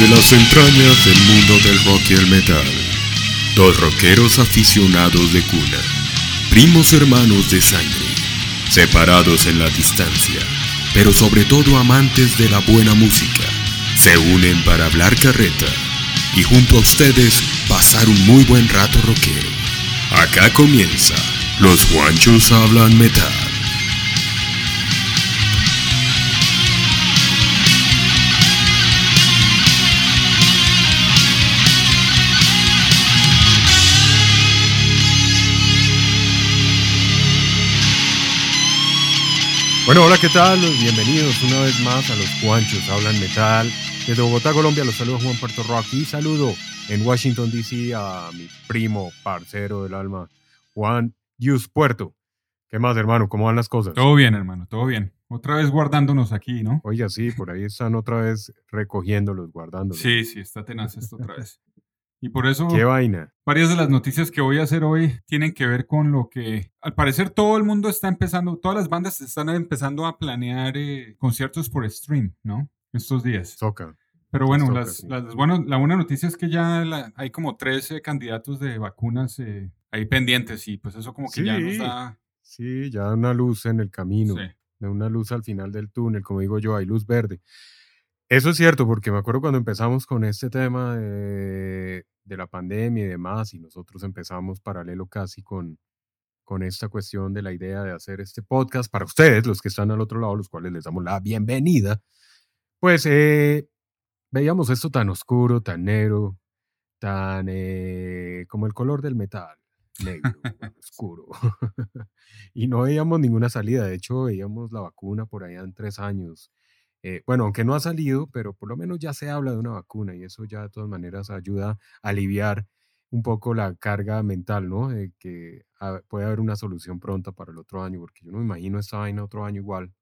Desde las entrañas del mundo del rock y el metal, dos rockeros aficionados de cuna, primos hermanos de sangre, separados en la distancia, pero sobre todo amantes de la buena música, se unen para hablar carreta y junto a ustedes pasar un muy buen rato rockero. Acá comienza, los guanchos hablan metal. Bueno, hola, ¿qué tal? Bienvenidos una vez más a Los Juanchos Hablan Metal. Desde Bogotá, Colombia, los saludo Juan Puerto Rock y saludo en Washington, D.C. a mi primo, parcero del alma, Juan Dios Puerto. ¿Qué más, hermano? ¿Cómo van las cosas? Todo bien, hermano, todo bien. Otra vez guardándonos aquí, ¿no? Oiga, sí, por ahí están otra vez recogiéndolos, guardándolos. Sí, sí, está tenaz esto otra vez. Y por eso ¿Qué vaina? varias de las noticias que voy a hacer hoy tienen que ver con lo que al parecer todo el mundo está empezando, todas las bandas están empezando a planear eh, conciertos por stream, ¿no? Estos días. Toca. Pero bueno, toca, las, sí. las- bueno, la buena noticia es que ya la- hay como 13 candidatos de vacunas eh, ahí pendientes y pues eso como que ya nos da... Sí, ya una luz en el camino. Sí. una luz al final del túnel, como digo yo, hay luz verde. Eso es cierto, porque me acuerdo cuando empezamos con este tema de, de la pandemia y demás, y nosotros empezamos paralelo casi con, con esta cuestión de la idea de hacer este podcast para ustedes, los que están al otro lado, los cuales les damos la bienvenida, pues eh, veíamos esto tan oscuro, tan negro, tan eh, como el color del metal, negro, oscuro. y no veíamos ninguna salida. De hecho, veíamos la vacuna por allá en tres años. Eh, bueno, aunque no ha salido, pero por lo menos ya se habla de una vacuna y eso ya de todas maneras ayuda a aliviar un poco la carga mental, ¿no? Que ah, puede haber una solución pronta para el otro año, porque yo no me imagino esta vaina otro año igual.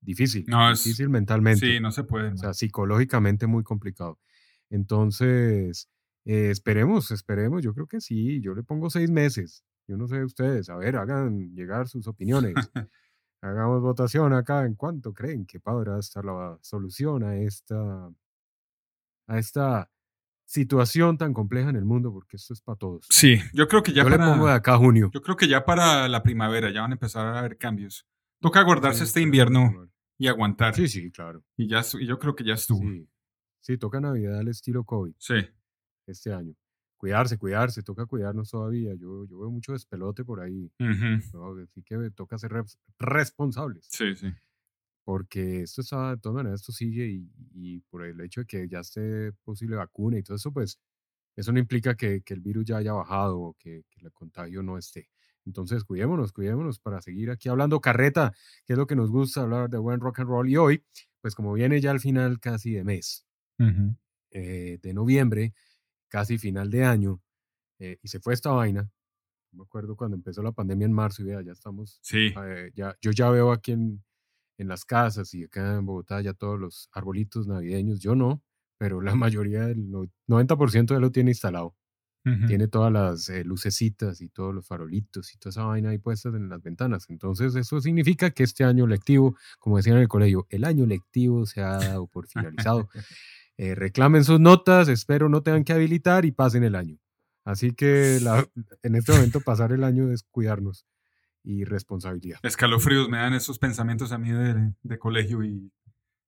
Difícil, No, es- difícil mentalmente. Sí, no se puede. O sea, psicológicamente muy complicado. Entonces, eh, esperemos, esperemos. Yo creo que sí. Yo le pongo seis meses. Yo no sé ustedes. A ver, hagan llegar sus opiniones. Hagamos votación acá. ¿En cuánto creen que podrá estar la solución a esta, a esta situación tan compleja en el mundo? Porque esto es para todos. Sí, yo creo que ya Yo para... le pongo de acá a junio. Yo creo que ya para la primavera ya van a empezar a haber cambios. Toca guardarse Sí, este invierno y aguantar. Sí, sí, claro. Y, ya, y yo creo que ya estuvo. Sí. sí, toca Navidad al estilo COVID. Sí. este año. Cuidarse, cuidarse, toca cuidarnos todavía. Yo, yo veo mucho despelote por ahí. Ujú. ¿no? Así que toca ser res- responsables. Sí, sí. Porque esto está, de todas maneras, esto sigue y, y por el hecho de que ya esté posible vacuna y todo eso, pues eso no implica que, que el virus ya haya bajado o que, que el contagio no esté. Entonces, cuidémonos, cuidémonos para seguir aquí hablando carreta, que es lo que nos gusta hablar de buen rock and roll. Y hoy, pues como viene ya al final casi de mes, Ujú. eh, de noviembre, casi final de año, eh, y se fue esta vaina. Me acuerdo cuando empezó la pandemia en marzo y vea, ya estamos, Sí. eh, ya, yo ya veo aquí en, en las casas y acá en Bogotá ya todos los arbolitos navideños, yo no, pero la mayoría, el no- 90% ya lo tiene instalado. Ujú. Tiene todas las eh, lucecitas y todos los farolitos y toda esa vaina ahí puestas en las ventanas. Entonces, eso significa que este año lectivo, como decían en el colegio, el año lectivo se ha dado por finalizado. Eh, reclamen sus notas, espero no tengan que habilitar y pasen el año. Así que la- en este momento pasar el año es cuidarnos y responsabilidad. Escalofríos me dan esos pensamientos a mí de, de colegio y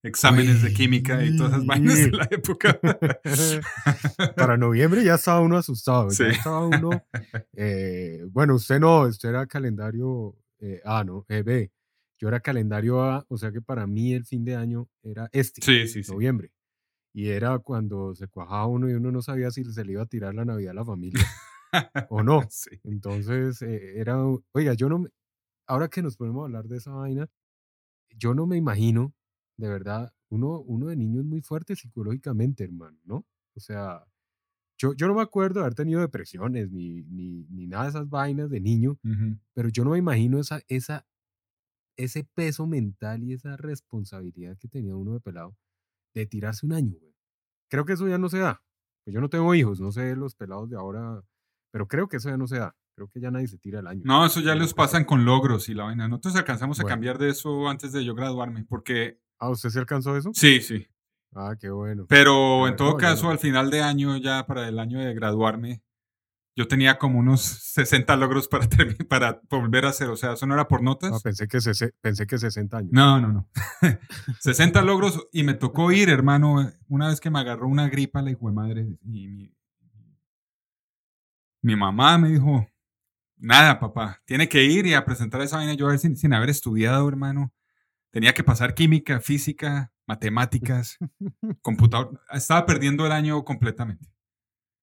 exámenes de química y todas esas vainas de la época. Para noviembre ya estaba uno asustado, Sí. ya estaba uno, eh, bueno, usted no, usted era calendario eh, A, ¿no? Eh, B. Yo era calendario A, o sea que para mí el fin de año era este, Sí, sí, sí. noviembre. Y era cuando se cuajaba uno y uno no sabía si se le iba a tirar la Navidad a la familia o no. Sí. Entonces, eh, era, oiga, yo no, me- ahora que nos podemos hablar de esa vaina, yo no me imagino, de verdad, uno, uno de niño es muy fuerte psicológicamente, hermano, ¿no? O sea, yo, yo no me acuerdo de haber tenido depresiones ni, ni, ni nada de esas vainas de niño, pero yo no me imagino esa, esa, ese peso mental y esa responsabilidad que tenía uno de pelado de tirarse un año, güey. Creo que eso ya no se da. Pues yo no tengo hijos, no sé los pelados de ahora, pero creo que eso ya no se da. Creo que ya nadie se tira el año. No, eso ya Creo les que- pasan con logros y la vaina. Nosotros alcanzamos a Bueno. cambiar de eso antes de yo graduarme, porque Ah, ¿usted se alcanzó eso? sí, sí. Ah, qué bueno. Pero en todo no, caso, no. al final de año, ya para el año de graduarme, yo tenía como unos 60 logros para, para volver a hacer. O sea, eso no era por notas. Ah, pensé, que pensé que 60 años. No, no, no. 60 logros y me tocó ir, hermano, una vez que me agarró una gripa, la hijo de madre, y mi, mi mamá me dijo, nada, papá, tiene que ir y a presentar esa vaina yo a ver sin, sin haber estudiado, hermano. Tenía que pasar química, física, matemáticas, computador. Estaba perdiendo el año completamente.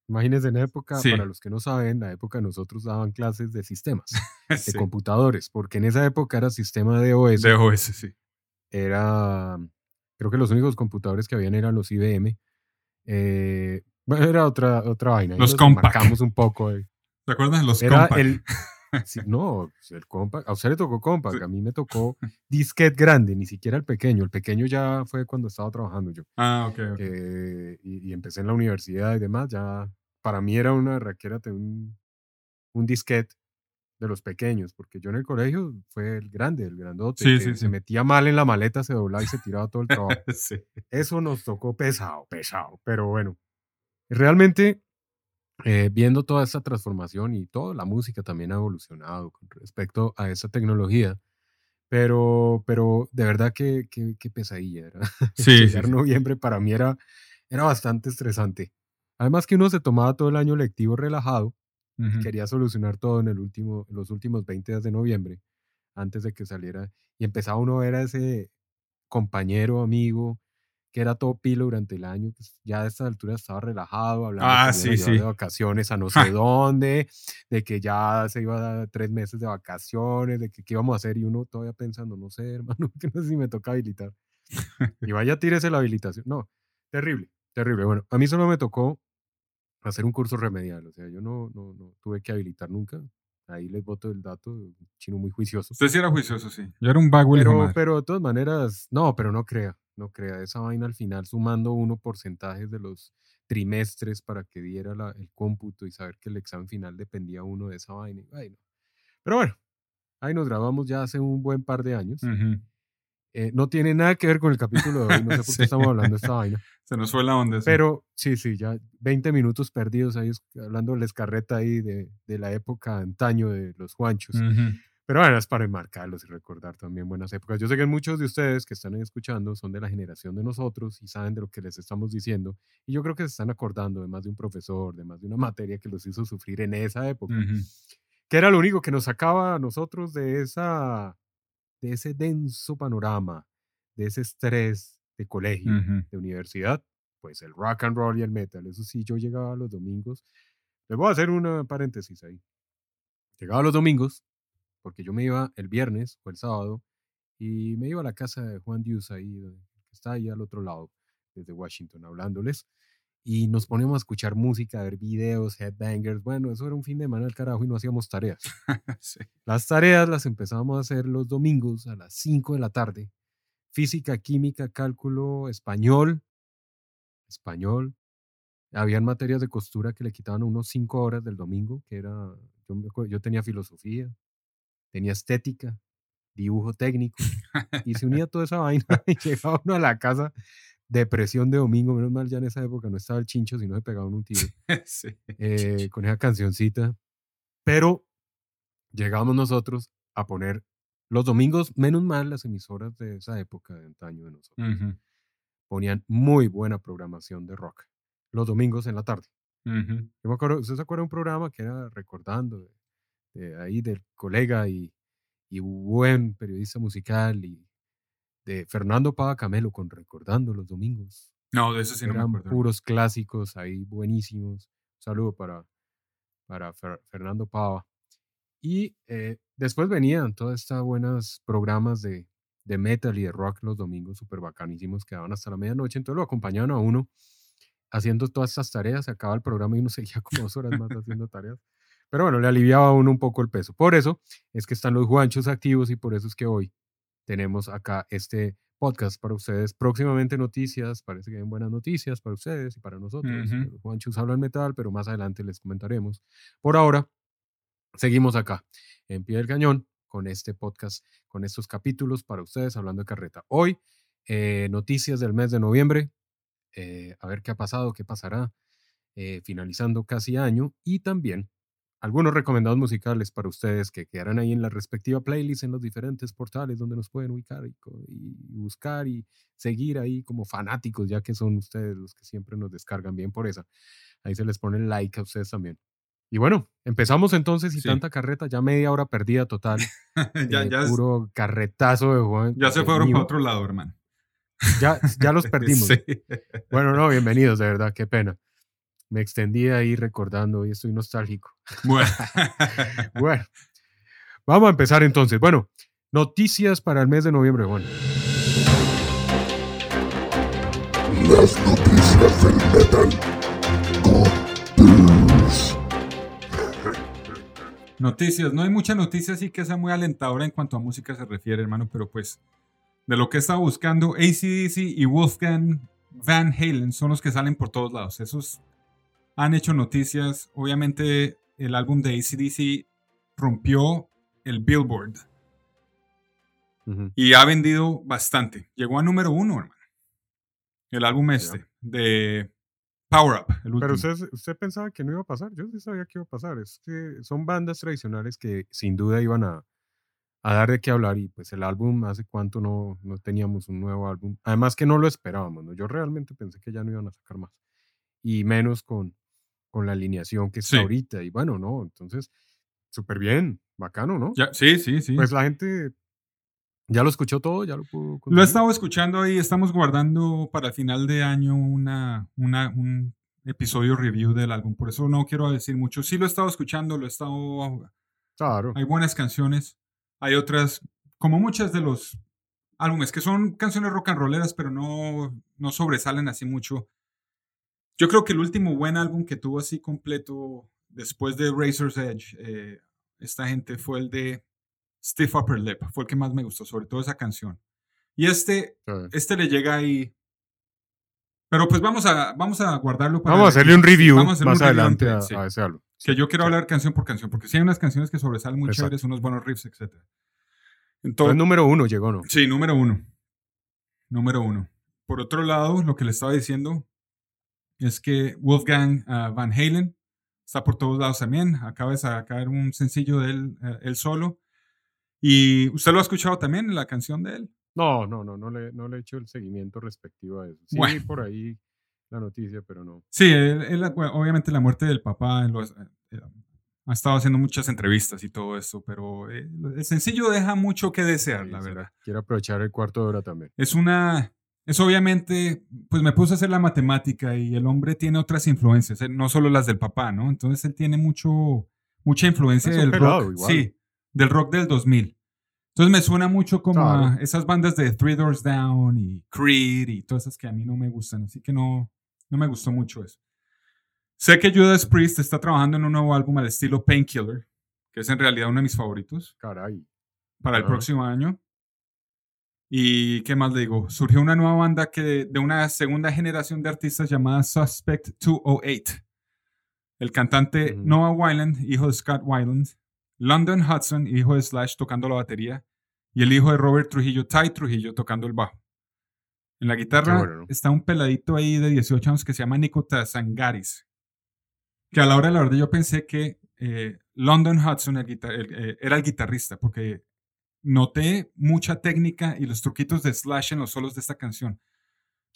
Imagínense en la época, Sí. para los que no saben, la época nosotros daban clases de sistemas, de computadores, porque en esa época era sistema de OS. De OS, sí. era, creo que los únicos computadores que habían eran los IBM. Eh, bueno, era otra, otra vaina. Los nos Compaq. marcamos un poco. eh. ¿Te acuerdas de los Era Compaq? el, sí, no, el Compaq, a usted le tocó Compaq, Sí. a mí me tocó disquete grande, ni siquiera el pequeño. El pequeño ya fue cuando estaba trabajando yo. Ah, ok, ok. Eh, y, y empecé en la universidad y demás, ya para mí era una raquera tener un, un disquete de los pequeños, porque yo en el colegio fue el grande, el grandote, Sí, que sí, se sí. metía mal en la maleta, se doblaba y se tiraba todo el trabajo. sí. Eso nos tocó pesado, pesado, pero bueno, realmente eh, viendo toda esta transformación y toda la música también ha evolucionado con respecto a esa tecnología, pero, pero de verdad que, que, que pesadilla era. Sí, Llegar sí. noviembre para mí era, era bastante estresante. Además que uno se tomaba todo el año lectivo relajado, Ujú. quería solucionar todo en el último, en los últimos 20 días de noviembre, antes de que saliera, y empezaba uno a ver a ese compañero, amigo, que era todo pilo durante el año, pues ya a esta altura estaba relajado, hablando Ah, sí, sí. de vacaciones a no Ja. sé dónde, de que ya se iba a dar tres meses de vacaciones, de que qué íbamos a hacer, y uno todavía pensando, no sé, hermano, que no sé si me toca habilitar. Y vaya, tírese la habilitación. No, terrible, terrible. Bueno, a mí solo me tocó hacer un curso remedial, o sea, yo no, no, no tuve que habilitar nunca. Ahí les boto el dato, chino muy juicioso. Usted sí era juicioso, sí. Yo era un vago Pero, pero de todas maneras, no, pero no crea, no crea. Esa vaina al final, sumando uno porcentajes de los trimestres para que diera la- el cómputo y saber que el examen final dependía uno de esa vaina. y, ay, no. Pero bueno, ahí nos grabamos ya hace un buen par de años. Eh, no tiene nada que ver con el capítulo de hoy, no sé por Sí. qué estamos hablando de esta vaina. Se nos fue la onda. sí. Pero sí, sí, ya 20 minutos perdidos ahí hablando de escarreta ahí de, de la época antaño de los Juanchos. Ujú. Pero bueno, es para enmarcarlos y recordar también buenas épocas. Yo sé que muchos de ustedes que están escuchando son de la generación de nosotros y saben de lo que les estamos diciendo. Y yo creo que se están acordando de más de un profesor, de más de una materia que los hizo sufrir en esa época. Ujú. Que era lo único que nos sacaba a nosotros de, esa, de ese denso panorama, de ese estrés de colegio de universidad, pues el rock and roll y el metal. Eso sí, yo llegaba los domingos. Les voy a hacer una paréntesis ahí. Llegaba los domingos, porque yo me iba el viernes o el sábado, y me iba a la casa de Juan Dius ahí, donde- que está ahí al otro lado, desde Washington, hablándoles. Y nos poníamos a escuchar música, a ver videos, headbangers. Bueno, eso era un fin de semana al carajo y no hacíamos tareas. Sí. Las tareas las empezábamos a hacer los domingos a las 5 de la tarde. Física, química, cálculo, español. Español. Habían materias de costura que le quitaban a unos 5 horas del domingo, que era, yo, yo tenía filosofía, tenía estética, dibujo técnico, y se unía toda esa vaina y llegaba uno a la casa, depresión de domingo, menos mal ya en esa época no estaba el chincho, sino se pegaban un tiro Sí. eh, con esa cancioncita. Pero llegamos nosotros a poner los domingos, menos mal las emisoras de esa época de antaño de nosotros, Ujú. ponían muy buena programación de rock. Los domingos en la tarde. Ujú. Yo me acuerdo, ¿usted se acuerda de un programa que era recordando de, de ahí del colega y, y buen periodista musical y de Fernando Pava Camelo con Recordando los domingos? No, de eso sí no me Eran acuerdo. puros clásicos ahí buenísimos. Un saludo para, para Fer- Fernando Pava. Y eh, después venían todas estas buenos programas de, de metal y de rock los domingos súper bacanísimos que daban hasta la medianoche. Entonces lo acompañaban a uno haciendo todas estas tareas. Se acaba el programa y uno seguía como dos horas más haciendo tareas. Pero bueno, le aliviaba a uno un poco el peso. Por eso es que están los guanchos activos y por eso es que hoy tenemos acá este podcast para ustedes. Próximamente noticias, parece que hay buenas noticias para ustedes y para nosotros. Ujú. Los Juanchos hablan metal, pero más adelante les comentaremos. Por ahora, seguimos acá, en pie del cañón, con este podcast, con estos capítulos para ustedes hablando de carreta. Hoy, eh, noticias del mes de noviembre. eh, a ver qué ha pasado, qué pasará, eh, finalizando casi año y también algunos recomendados musicales para ustedes que quedarán ahí en la respectiva playlist en los diferentes portales donde nos pueden ubicar y, y, buscar y seguir ahí como fanáticos, ya que son ustedes los que siempre nos descargan bien por esa. Ahí se les pone like a ustedes también. Y bueno, empezamos entonces y tanta carreta, ya media hora perdida total. ya, ya puro carretazo de Juan. Ya se fueron para otro lado, hermano. Ya, ya los perdimos. Bueno, no, bienvenidos, de verdad, qué pena. Me extendí ahí recordando y estoy nostálgico. Bueno. bueno, vamos a empezar entonces. Bueno, noticias para el mes de noviembre, Juan. Las noticias del metal. Noticias, no hay mucha noticia así que sea muy alentadora en cuanto a música se refiere, hermano, pero pues de lo que he estado buscando, ACDC y Wolfgang Van Halen son los que salen por todos lados. Esos han hecho noticias. Obviamente el álbum de ACDC rompió el Billboard y ha vendido bastante. Llegó a número uno, hermano. El álbum este de Power Up. Pero usted, usted, pensaba que no iba a pasar. Yo sí sabía que iba a pasar. Es que son bandas tradicionales que sin duda iban a, a dar de qué hablar. Y pues el álbum, hace cuánto no, no teníamos un nuevo álbum. Además que no lo esperábamos. ¿no? Yo realmente pensé que ya no iban a sacar más. Y menos con, con la alineación que está ahorita. Y bueno, no. Entonces, súper bien. Bacano, ¿no? Ya, sí, sí, sí. Pues la gente ¿Ya lo escuchó todo? ¿Ya lo pudo Lo he estado escuchando y estamos guardando para el final de año una, una, un episodio review del álbum. Por eso no quiero decir mucho. Sí lo he estado escuchando, lo he estado... Claro. Hay buenas canciones. Hay otras, como muchas de los álbumes, que son canciones rock and rolleras, pero no, no sobresalen así mucho. Yo creo que el último buen álbum que tuvo así completo después de Razor's Edge, eh, esta gente fue el de Stiff Upper Lip fue el que más me gustó, sobre todo esa canción. Y este, este le llega ahí. Pero pues vamos a, vamos a guardarlo para. Vamos a hacerle un review más adelante a, ese álbum. Que yo quiero hablar canción por canción, porque si hay unas canciones que sobresalen muy chéveres, unos buenos riffs, etc. Entonces, número uno llegó, ¿no? Sí, número uno. Número uno. Por otro lado, lo que le estaba diciendo es que Wolfgang ah, Van Halen está por todos lados también. Acaba de sacar un sencillo de él, eh, solo. ¿Y usted lo ha escuchado también, la canción de él? No, no, no, no le, no le he hecho el seguimiento respectivo a eso. Sí, por ahí la noticia, pero no. Sí, él, obviamente la muerte del papá, eh, ha estado haciendo muchas entrevistas y todo eso, pero eh, el sencillo deja mucho que desear, la verdad. Quiero aprovechar el cuarto de hora también. Es una, es obviamente, pues me puse a hacer la matemática y el hombre tiene otras influencias, eh, no solo las del papá, ¿no? Entonces él tiene mucho, mucha influencia del rock. Sí, del rock del 2000. Entonces me suena mucho como a esas bandas de Three Doors Down y Creed y todas esas que a mí no me gustan, así que no, no me gustó mucho eso. Sé que Judas Priest está trabajando en un nuevo álbum al estilo Painkiller, que es en realidad uno de mis favoritos. Caray. Para el próximo año. Y qué más le digo, surgió una nueva banda que de una segunda generación de artistas llamada Suspect 208. El cantante Noah Wyland, hijo de Scott Wyland, London Hudson, hijo de Slash, tocando la batería, y el hijo de Robert Trujillo, Ty Trujillo, tocando el bajo. En la guitarra está un peladito ahí de 18 años que se llama Nico Zangaris, que a la hora de la verdad yo pensé que eh, London Hudson eh, era el guitarrista, porque noté mucha técnica y los truquitos de Slash en los solos de esta canción.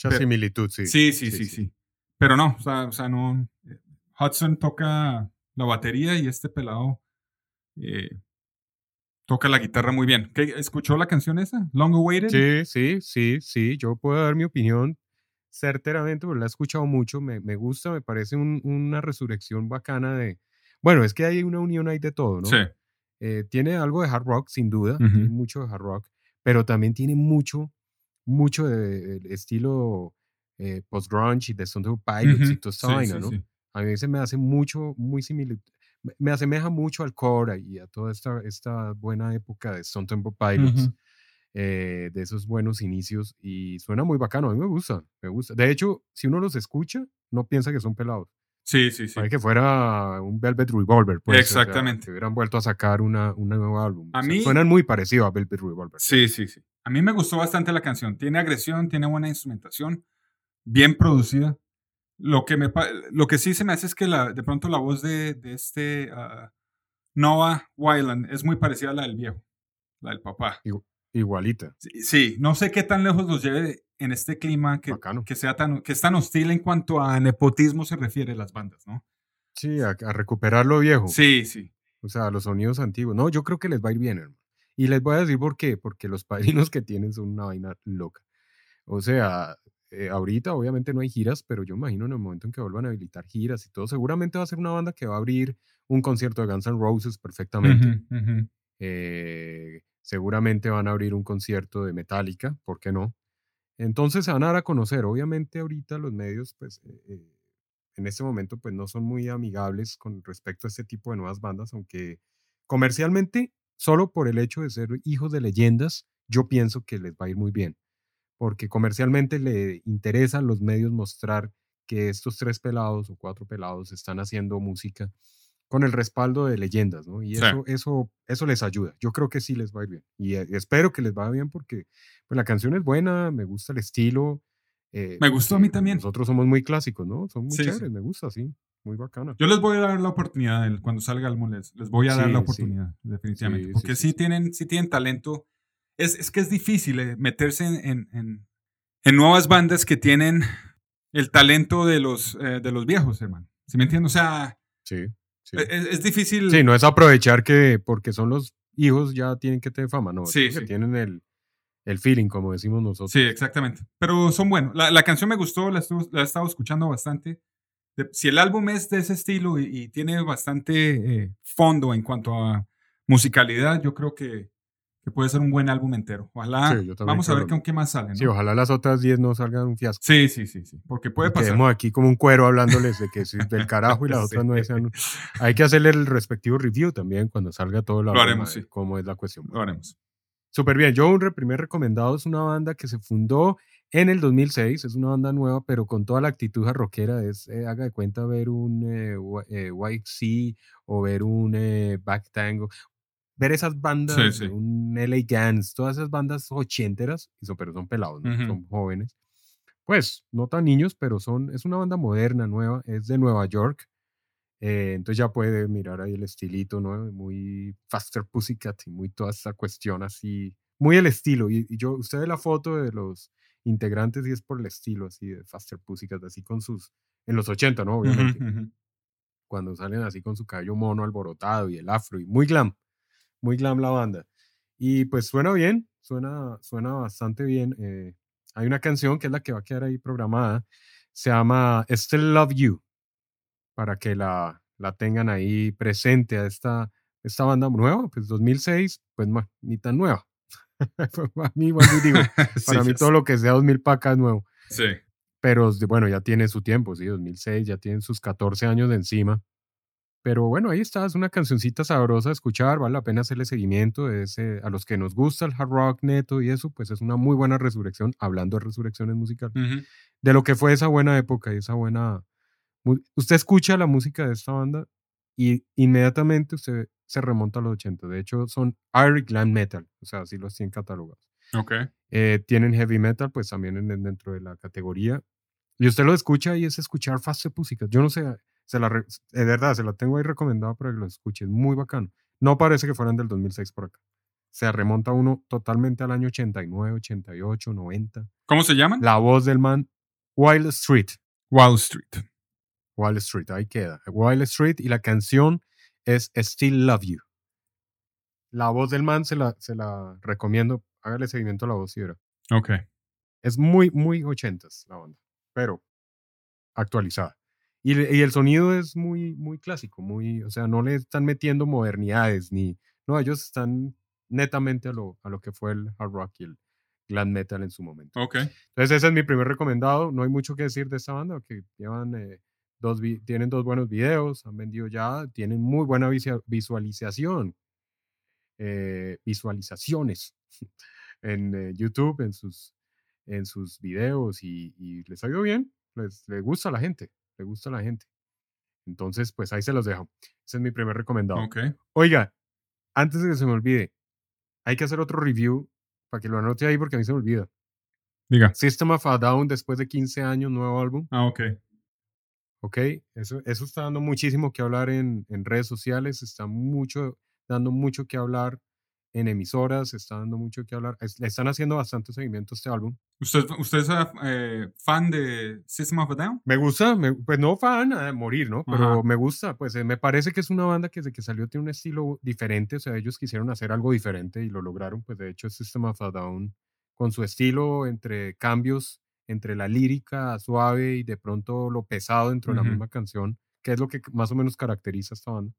Mucha similitud, sí. Sí, sí, sí, sí. Pero no, o sea, no. Eh, Hudson toca la batería y este pelado eh, toca la guitarra muy bien. ¿Escuchó la canción esa? Long Awaited. Sí, sí, sí, sí. Yo puedo dar mi opinión certeramente, porque la he escuchado mucho. Me, gusta, me parece una resurrección bacana de. Bueno, es que hay una unión ahí de todo, ¿no? Sí. Eh, tiene algo de hard rock, sin duda, tiene mucho de hard rock, pero también tiene mucho, mucho de, estilo eh, post-grunge y de Stone Pilots y toda esa vaina, ¿no? A mí se me hace mucho, muy similar, me asemeja mucho al core y a toda esta, esta buena época de Stone Temple Pilots, eh, de esos buenos inicios, y suena muy bacano, a mí me gusta, me gusta. De hecho, si uno los escucha, no piensa que son pelados. Sí, sí, sí. Parece que fuera un Velvet Revolver. Pues, Exactamente. que hubieran vuelto a sacar una, un nuevo álbum. A mí, suenan muy parecido a Velvet Revolver. Sí, sí, sí. A mí me gustó bastante la canción. Tiene agresión, tiene buena instrumentación. bien producida. Lo que, me, lo que sí se me hace es que la, de pronto la voz de, de este ah, Noah Wyland es muy parecida a la del viejo, la del papá. Igualita. Sí, sí, no sé qué tan lejos los lleve en este clima que, Bacano. que, sea tan, que es tan hostil en cuanto a nepotismo se refiere las bandas, ¿no? Sí, a, a recuperar lo viejo. Sí, sí. O sea, los sonidos antiguos. No, yo creo que les va a ir bien, hermano. Y les voy a decir por qué. Porque los padrinos que tienen son una vaina loca. O sea, eh, ahorita obviamente no hay giras, pero yo imagino en el momento en que vuelvan a habilitar giras y todo, seguramente va a ser una banda que va a abrir un concierto de Guns N' Roses perfectamente. Eh, seguramente van a abrir un concierto de Metallica, ¿por qué no? Entonces se van a dar a conocer. Obviamente ahorita los medios, pues, eh, eh, en este momento, pues no son muy amigables con respecto a este tipo de nuevas bandas, aunque comercialmente, solo por el hecho de ser hijos de leyendas, yo pienso que les va a ir muy bien, porque comercialmente le interesa a los medios mostrar que estos tres pelados o cuatro pelados están haciendo música con el respaldo de leyendas, ¿no? Y Sí. eso, eso, eso les ayuda. Yo creo que sí les va a ir bien. Y eh, espero que les vaya bien porque pues, la canción es buena, me gusta el estilo. eh, Me gustó a mí porque también. Nosotros somos muy clásicos, ¿no? Son muy Sí, sí. chéveres, me gusta, sí. Muy bacana. Yo les voy a dar la oportunidad cuando salga el les, les voy a dar la oportunidad, definitivamente. Porque sí, tienen, sí tienen talento. Es, es que es difícil eh, meterse en, en- en- en nuevas bandas que tienen el talento de los, eh, de los viejos, hermano. ¿Sí me entiendes? O sea, Sí, sí. es, es difícil. Sí, no es aprovechar que porque son los hijos ya tienen que tener fama, no. Sí, sí. tienen el, el feeling, como decimos nosotros. Sí, exactamente. Pero son buenos. La, la canción me gustó, la, estuvo- la he estado escuchando bastante. Si el álbum es de ese estilo y, y tiene bastante eh, fondo en cuanto a musicalidad, yo creo que, que puede ser un buen álbum entero. Ojalá. Sí, vamos a ver lo con qué más sale. ¿no? Sí, ojalá las otras 10 no salgan un fiasco. sí, sí, sí, sí, Porque puede pasar. Quedemos aquí como un cuero hablándoles de que sí, del carajo y las Sí. otras no sean. Hay que hacerle el respectivo review también cuando salga todo el Lo álbum, haremos, sí. cómo es la cuestión. Lo haremos. Súper bien. Yo un primer recomendado es una banda que se fundó en el 2006. Es una banda nueva, pero con toda la actitud rockera. Es, eh, haga de cuenta, ver un eh, eh, White Sea o ver un eh, Back Tango. Ver esas bandas, sí. un LA Guns, todas esas bandas ochenteras, pero son pelados, ¿no? Ujú. son jóvenes. Pues no tan niños, pero son, es una banda moderna, nueva, es de Nueva York. Eh, entonces ya puede mirar ahí el estilito, ¿no? Muy Faster Pussycat y muy toda esa cuestión así, muy el estilo. Y, y yo, usted ve la foto de los integrantes y es por el estilo así de Faster Pussycat, así con sus, en los 80, ¿no? Obviamente, Ujú, ujú. cuando salen así con su cabello mono alborotado y el afro y muy glam, muy glam la banda. Y pues suena bien, suena, suena bastante bien. eh, hay una canción que es la que va a quedar ahí programada, se llama Still Love You, para que la, la tengan ahí presente a esta, esta banda nueva, pues 2006, pues ma- ni tan nueva. a mí, igual digo, Sí, para mí todo sé. lo que sea 2000 para acá es nuevo. Sí. Pero bueno, ya tiene su tiempo, sí, 2006, ya tienen sus 14 años de encima. Pero bueno, ahí está, es una cancioncita sabrosa de escuchar, vale la pena hacerle seguimiento. Es, eh, a los que nos gusta el hard rock neto y eso, pues es una muy buena resurrección, hablando de resurrecciones musicales, de lo que fue esa buena época y esa buena... Usted escucha la música de esta banda y inmediatamente usted se remonta a los 80. De hecho, son Air Glam Metal, o sea, así los tienen catalogados. Ok. Eh, tienen heavy metal, pues también en- en- dentro de la categoría. Y usted lo escucha y es escuchar Faster Pussycat. Yo no sé, se la de verdad, se la tengo ahí recomendada para que lo escuche. Es muy bacano. No parece que fueran del 2006 por acá. Se remonta uno totalmente al año 89, 88, 90. ¿Cómo se llaman? La voz del man, Wild Street. Wall Street. Wild Street, ahí queda. Wild Street y la canción es Still Love You. La voz del man se la, se la recomiendo. Hágale seguimiento a la voz verá. Ok. Es muy, muy ochentas la banda, pero actualizada. Y, y el sonido es muy, muy clásico, muy, o sea, no le están metiendo modernidades ni, no, ellos están netamente a lo, a lo que fue el hard rock y el glam metal en su momento. Ok. Entonces ese es mi primer recomendado. No hay mucho que decir de esta banda, que llevan eh, dos, tienen dos buenos videos, han vendido ya, tienen muy buena visualización, eh, visualizaciones en eh, YouTube, en sus, en sus videos y, y les ha ido bien, les, les gusta a la gente, le gusta a la gente. Entonces, pues ahí se los dejo. Ese es mi primer recomendado. Oiga, antes de que se me olvide, hay que hacer otro review para que lo anote ahí porque a mí se me olvida. Diga. System of a Down después de 15 años, nuevo álbum. Ah, ok. Ok, eso, eso está dando muchísimo que hablar en, en redes sociales, está mucho, dando mucho que hablar en emisoras, está dando mucho que hablar. es- le están haciendo bastante seguimiento a este álbum. ¿Usted, usted es eh, fan de System of a Down? Me gusta, me- pues no fan a morir, ¿no? Pero Ajá. me gusta, pues eh, me parece que es una banda que desde que salió tiene un estilo diferente, o sea, ellos quisieron hacer algo diferente y lo lograron, pues de hecho System of a Down con su estilo entre cambios, entre la lírica suave y de pronto lo pesado dentro de la Ujú. misma canción, que es lo que más o menos caracteriza a esta banda.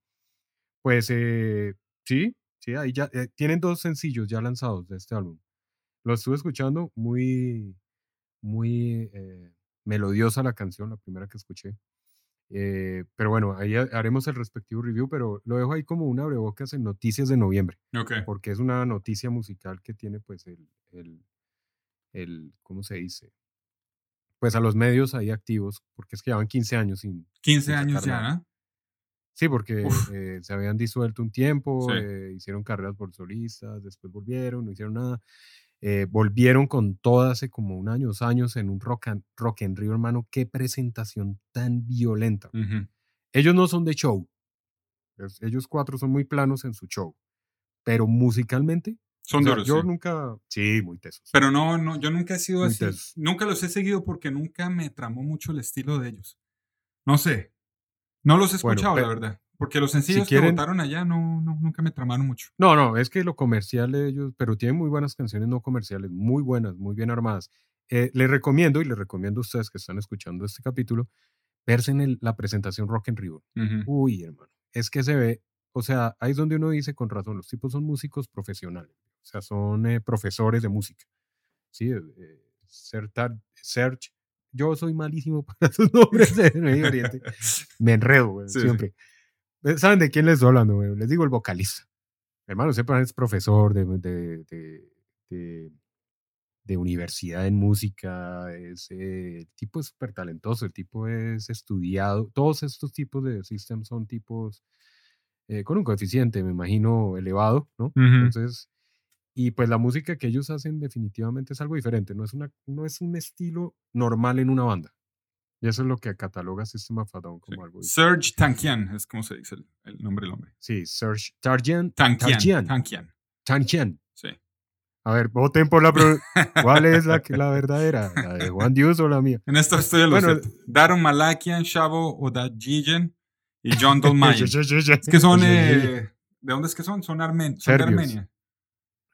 Pues eh, sí, sí, ahí ya eh, tienen dos sencillos ya lanzados de este álbum. Lo estuve escuchando, muy, muy eh, melodiosa la canción, la primera que escuché. Eh, pero bueno, ahí ha- haremos el respectivo review, pero lo dejo ahí como una abrebocas en noticias de noviembre, Ok. porque es una noticia musical que tiene pues el, el, el ¿cómo se dice? Pues a los medios ahí activos, porque es que llevan 15 años sin... 15 sin años ya. ¿no? Sí, porque eh, se habían disuelto un tiempo, Sí. eh, hicieron carreras por solistas, después volvieron, no hicieron nada. eh, volvieron con todo hace como un año, dos años en un rock, and, rock en Rio, hermano. Qué presentación tan violenta. Ujú. Ellos no son de show. Ellos cuatro son muy planos en su show. Pero musicalmente, Son o sea, duros, yo sí. nunca. Sí, muy tesos. Pero no, no, yo nunca he sido Muy así. tesos. Nunca los he seguido porque nunca me tramó mucho el estilo de ellos. No sé. No los he Bueno, escuchado, la pero- verdad. Porque los sencillos quieren- que votaron allá no, no, nunca me tramaron mucho. No, no, es que lo comercial de ellos, pero tienen muy buenas canciones no comerciales, muy buenas, muy bien armadas. Eh, les recomiendo, y les recomiendo a ustedes que están escuchando este capítulo, verse en el- la presentación Rock en Rio. Ujú. Uy, hermano, es que se ve, o sea, ahí es donde uno dice con razón, los tipos son músicos profesionales, o sea, son eh, profesores de música. Sí, eh, eh, Sertar- Serge, yo soy malísimo para sus nombres de Medio Oriente, me enredo, güey, Sí, sí. siempre. Eh, ¿Saben de quién les estoy hablando? güey? Les digo el vocalista. Hermano, sepan, es profesor de, de, de, de- de universidad en música, es, eh, el tipo es súper talentoso, el tipo es estudiado. Todos estos tipos de systems son tipos eh, con un coeficiente, me imagino, elevado, ¿no? Ujú. Entonces, y pues la música que ellos hacen definitivamente es algo diferente, no es, una, no es un estilo normal en una banda. Y eso es lo que cataloga System of a Down como algo diferente. Serge Tankian es como se dice el, el nombre del hombre. Sí, Serge Tarjian. Tankian. Tarjian. Tankian. Sí. A ver, voten por la. ¿Cuál es la, que- la verdadera? ¿La de Juan Dios o la mía? En esto estoy de los Bueno, Daron Malakian, Shavo Odajijan y John Dolmayan. es que son. eh, ¿De dónde es que son? Son, armen son de. Armenia.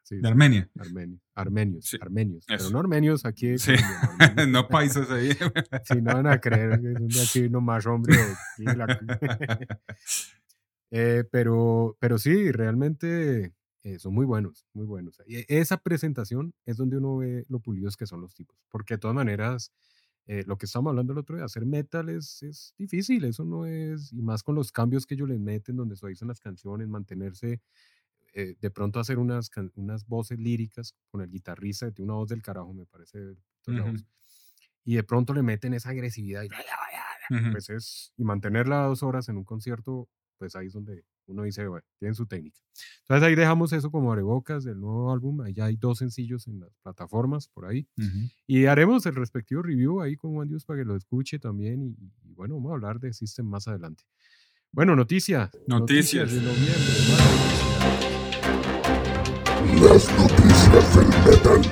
Sí, De sí, Armenia. armenio- armenios. Sí, Armenios. Pero eso. no armenios aquí. Sí. Armenios. no paisas ahí. Si no van a creer que son de aquí nomás, hombre. la- Eh, pero, pero sí, realmente eh, son muy buenos, muy buenos. Y esa presentación es donde uno ve lo pulidos que son los tipos. Porque de todas maneras, eh, lo que estábamos hablando el otro día, hacer metal es, es difícil, eso no es, y más con los cambios que ellos les meten, donde suavizan las canciones, mantenerse, eh, de pronto hacer unas, unas voces líricas con el guitarrista, tiene una voz del carajo, me parece. Ujú. voz. Y de pronto le meten esa agresividad y, Ujú. pues es, y mantenerla dos horas en un concierto, pues ahí es donde uno dice, bueno, tienen su técnica. Entonces ahí dejamos eso como abrebocas del nuevo álbum, ahí ya hay dos sencillos en las plataformas por ahí. Ujú. Y haremos el respectivo review ahí con Juan Dios para que lo escuche también. Y, y bueno, vamos a hablar de System más adelante. Bueno, noticias. Noticias. de noviembre. Más Las noticias del metal.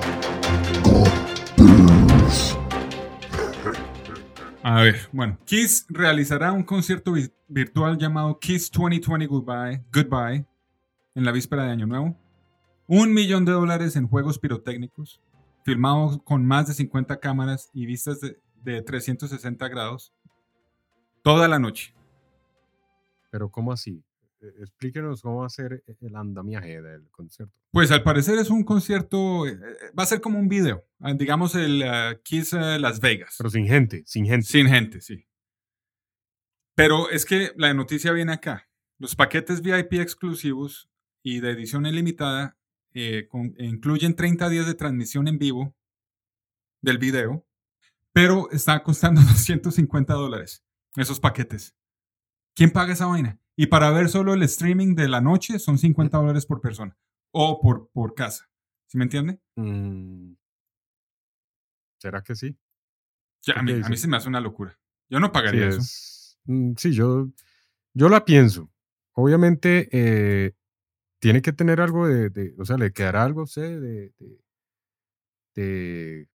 con Deuce. A ver, bueno, Kiss realizará un concierto vi- virtual llamado Kiss 2020 Goodbye, Goodbye en la víspera de Año Nuevo. Un millón de dólares en juegos pirotécnicos, filmados con más de 50 cámaras y vistas de, de 360 grados, toda la noche. Pero ¿cómo así? Eh, Explíquenos cómo va a ser e- el andamiaje del concierto. Pues al parecer es un concierto, eh, eh, va a ser como un video, ah, digamos el ah, Kiss eh, Las Vegas. Pero sin gente, sin gente. Sin gente, sí. Pero es que la noticia viene acá. Los paquetes VIP exclusivos y de edición ilimitada eh, con- incluyen 30 días de transmisión en vivo del video, pero está costando 250 dólares esos paquetes. ¿Quién paga esa vaina? Y para ver solo el streaming de la noche son 50 dólares por persona o por, por casa. ¿Sí me entiende? Mm, ¿Será que sí? Ya, a, ¿Tú mí, a mí se me hace una locura. Yo no pagaría eso. es- mm, sí, yo, yo la pienso. Obviamente eh, tiene que tener algo de, de- o sea, le quedará algo a usted de, de, de,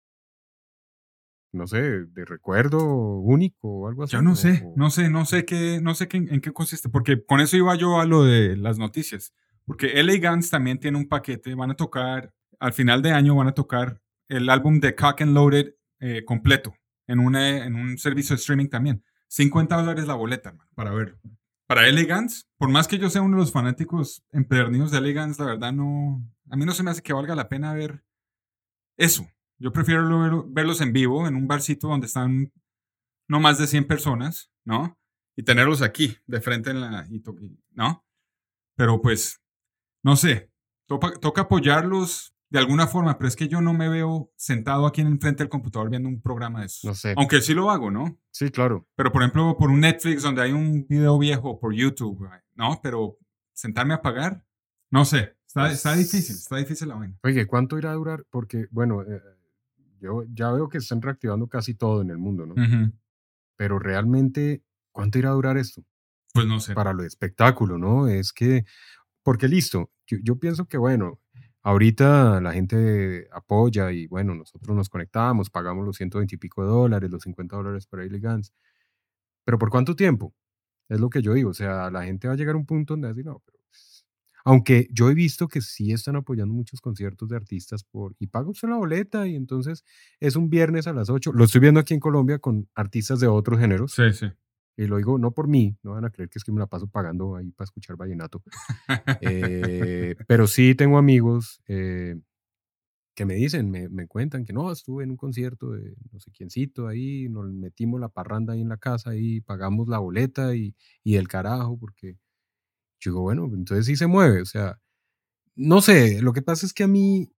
no sé, de recuerdo único o algo así. Yo no sé, o- no sé, no sé qué, no sé qué, en qué consiste, porque con eso iba yo a lo de las noticias, porque LA Guns también tiene un paquete, van a tocar, al final de año van a tocar el álbum de Cock and Loaded eh, completo, en, una, en un servicio de streaming también. 50 dólares la boleta, hermano, para verlo. Para LA Guns, por más que yo sea uno de los fanáticos empedernidos de LA Guns, la verdad no, a mí no se me hace que valga la pena ver eso. Yo prefiero lo- verlos en vivo, en un barcito donde están no más de 100 personas, ¿no? Y tenerlos aquí, de frente en la... ¿No? Pero pues, no sé, toca, toca apoyarlos de alguna forma, pero es que yo no me veo sentado aquí en frente del computador viendo un programa de eso. No sé. Aunque sí lo hago, ¿no? Sí, claro. Pero por ejemplo, por un Netflix donde hay un video viejo, por YouTube, ¿no? Pero sentarme a pagar, no sé, está, está Pues- difícil, está difícil la vaina. Oye, ¿cuánto irá a durar? Porque, bueno, eh, yo ya veo que están reactivando casi todo en el mundo, ¿no? Pero realmente, ¿cuánto irá a durar esto? Pues no sé. para lo de espectáculo, ¿no? Es que, porque listo, yo, yo pienso que, bueno, ahorita la gente apoya y, bueno, nosotros nos conectamos, pagamos los 120 y pico de dólares, los 50 dólares para Guns, pero ¿por cuánto tiempo? Es lo que yo digo, o sea, la gente va a llegar a un punto donde va a decir, no, pero... pues", Aunque yo he visto que sí están apoyando muchos conciertos de artistas por, y paga usted la boleta y entonces es un viernes a las 8. Lo estoy viendo aquí en Colombia con artistas de otros géneros. Sí, sí. Y lo digo no por mí, no van a creer que es que me la paso pagando ahí para escuchar vallenato. Eh, pero sí tengo amigos eh, que me dicen, me, me cuentan que no, estuve en un concierto de no sé quiéncito ahí, nos metimos la parranda ahí en la casa y pagamos la boleta y, y el carajo, porque yo digo, bueno, entonces sí se mueve, o sea, no sé, lo que pasa es que a mí,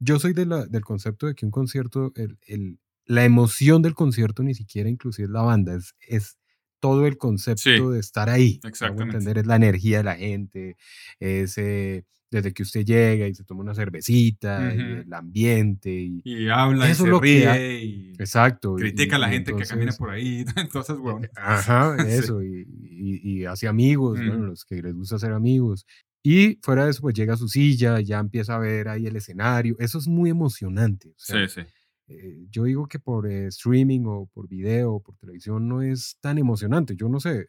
yo soy de la, del concepto de que un concierto, el, el- la emoción del concierto ni siquiera inclusive es la banda, es, es todo el concepto Sí, de estar ahí. ¿me hago exactamente. entender? Es la energía de la gente, es eh, desde que usted llega y se toma una cervecita, y Ujú. el ambiente. Y, Y habla Eso y se lo que ríe ha- y exacto. y- critica a la y gente que camina entonces- por ahí. Esas huevonas. Ajá, Sí. eso, y, y, y hace amigos, bueno, Mm. los que les gusta hacer amigos. Y fuera de eso, pues llega a su silla, ya empieza a ver ahí el escenario. Eso es muy emocionante. o sea, Sí, sí. eh, yo digo que por eh, streaming o por video o por televisión no es tan emocionante. Yo no sé.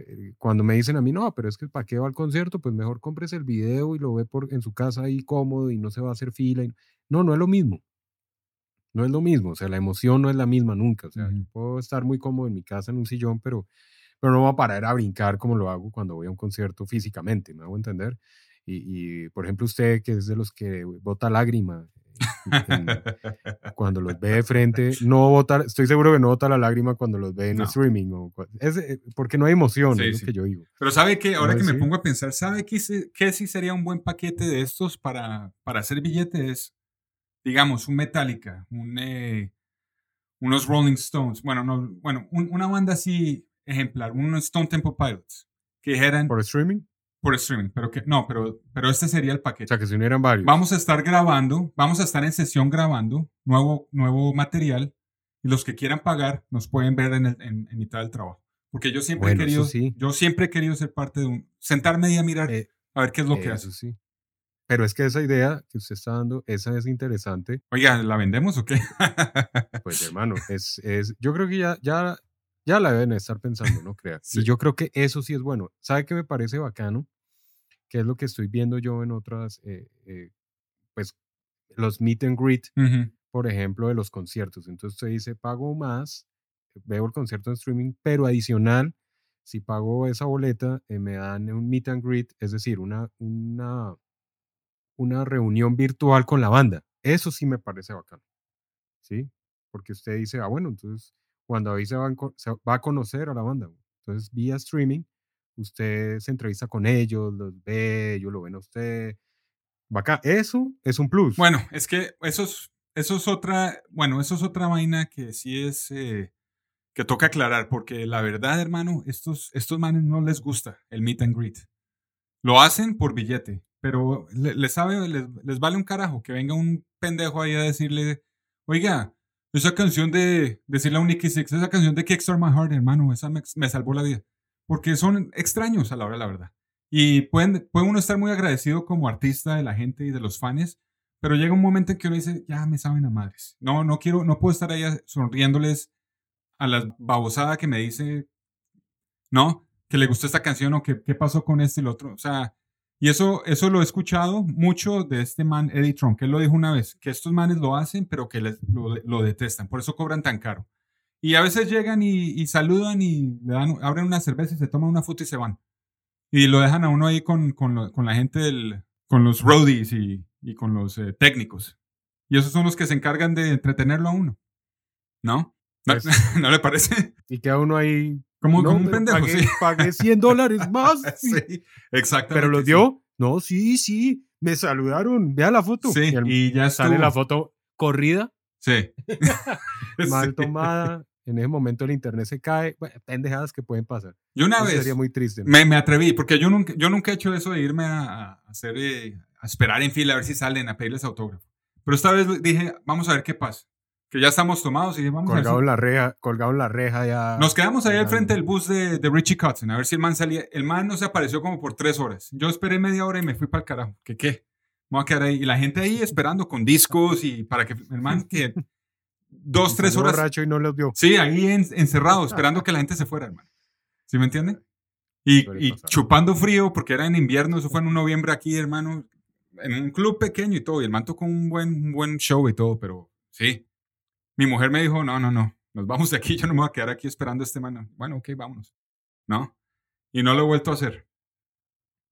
Eh, cuando me dicen a mí, no, pero es que ¿para qué va al concierto? Pues mejor compres el video y lo ve por, en su casa ahí cómodo y no se va a hacer fila. y- No, no es lo mismo. No es lo mismo. O sea, la emoción no es la misma nunca. O sea, yo Ujú. puedo estar muy cómodo en mi casa en un sillón, pero, pero no voy a parar a brincar como lo hago cuando voy a un concierto físicamente. ¿Me hago entender? Y, y, por ejemplo, usted que es de los que bota lágrima cuando los ve de frente, no bota, estoy seguro que no bota la lágrima cuando los ve en No. streaming, o, es, eh, porque no hay emoción, Sí, es lo sí. que yo digo. Pero sabe que ahora No, que me pongo a pensar, ¿sabe qué, se- qué sí sería un buen paquete de estos para, para hacer billetes? Digamos, un Metallica, un, eh, unos Rolling Stones, bueno, no, bueno un- una banda así ejemplar, unos Stone Temple Pilots, que dijeran por, ¿Por streaming? pero que no, pero, pero este sería el O paquete. sea, que se unieran varios. Vamos a estar grabando, vamos a estar en sesión grabando nuevo, nuevo material y los que quieran pagar nos pueden ver en, el- en- en mitad del trabajo. Porque yo siempre Bueno, he eso querido, sí. yo siempre he querido ser parte de un, sentarme y a mirar Eh, a ver qué es lo que Eso hace. sí. Pero es que esa idea que usted está dando, esa es interesante. Oiga, ¿la vendemos o qué? Pues hermano, es, es, yo creo que ya, ya, ya la deben estar pensando, no crea. Sí. Y yo creo que eso sí es bueno. ¿Sabe qué me parece bacano? Que es lo que estoy viendo yo en otras, eh, eh, pues, los meet and greet, por ejemplo, de los conciertos. Entonces usted dice, pago más, veo el concierto en streaming, pero adicional, si pago esa boleta, eh, me dan un meet and greet, es decir, una, una, una reunión virtual con la banda. Eso sí me parece bacano. ¿Sí? Porque usted dice, ah, bueno, entonces cuando ahí se va, a enco- se va a conocer a la banda. Entonces, vía streaming, usted se entrevista con ellos, los ve, ellos lo ven a usted. Bacán. Eso es un plus. Bueno, es que eso es, eso es otra, bueno, eso es otra vaina que sí es, eh, que toca aclarar, porque la verdad, hermano, estos, estos manes no les gusta el meet and greet. Lo hacen por billete, pero le- les, sabe, les, les vale un carajo que venga un pendejo ahí a decirle Oiga, esa canción de decirle a un Nicky Six, esa canción de Kickstart My Heart, hermano, esa me, me salvó la vida. Porque son extraños a la hora de la verdad. Y pueden, puede uno estar muy agradecido como artista de la gente y de los fans, pero llega un momento en que uno dice, ya me saben a madres. No, no quiero, no puedo estar ahí sonriéndoles a la babosada que me dice, no, que le gustó esta canción o que qué pasó con este y el otro. O sea, y eso, eso lo he escuchado mucho de este man, Eddie Trump, que él lo dijo una vez, que estos manes lo hacen, pero que les, lo, lo, detestan, por eso cobran tan caro. Y a veces llegan y, y, saludan y le dan, abren una cerveza y se toman una foto y se van. Y lo dejan a uno ahí con, con, lo, con la gente del, con los roadies y, y con los eh, técnicos. Y esos son los que se encargan de entretenerlo a uno. ¿No? ¿No, Pues- ¿no le parece? Y queda uno ahí. Como, no, como un pendejo, pagué, sí. pagué 100 dólares más. sí, exactamente. Pero los sí. dio. No, sí, sí. Me saludaron. Vea la foto. Sí, el- y ya sale estuvo. la foto corrida, Sí. mal Sí. tomada. En ese momento el internet se cae. Bueno, pendejadas que pueden pasar. Yo una Eso vez sería muy triste. ¿no? me, me atreví, porque yo nunca, yo nunca he hecho eso de irme a, a hacer, eh, a esperar en fila a ver si salen a pedirles autógrafo. Pero esta vez dije, vamos a ver qué pasa. Que ya estamos tomados y dije, vamos a ver. Colgado si- en la reja, colgado en la reja ya. Nos quedamos ahí al frente del bus de, de Richie Kotzen, a ver si el man salía. El man no se apareció como por tres horas. Yo esperé media hora y me fui para el carajo. ¿Qué qué? Me voy a quedar ahí. Y la gente ahí esperando con discos y para que el man que dos, Y tres horas. borracho y no los vio. Sí, ahí en- encerrado, esperando que la gente se fuera, hermano. ¿Sí me entiende? Y, y chupando frío, porque era en invierno, eso fue en un noviembre aquí, hermano, en un club pequeño y todo. Y el man tocó un buen, un buen show y todo, pero sí. Mi mujer me dijo, no, no, no, nos vamos de aquí, yo no me voy a quedar aquí esperando a este man. Bueno, ok, vámonos. ¿No? Y no lo he vuelto a hacer.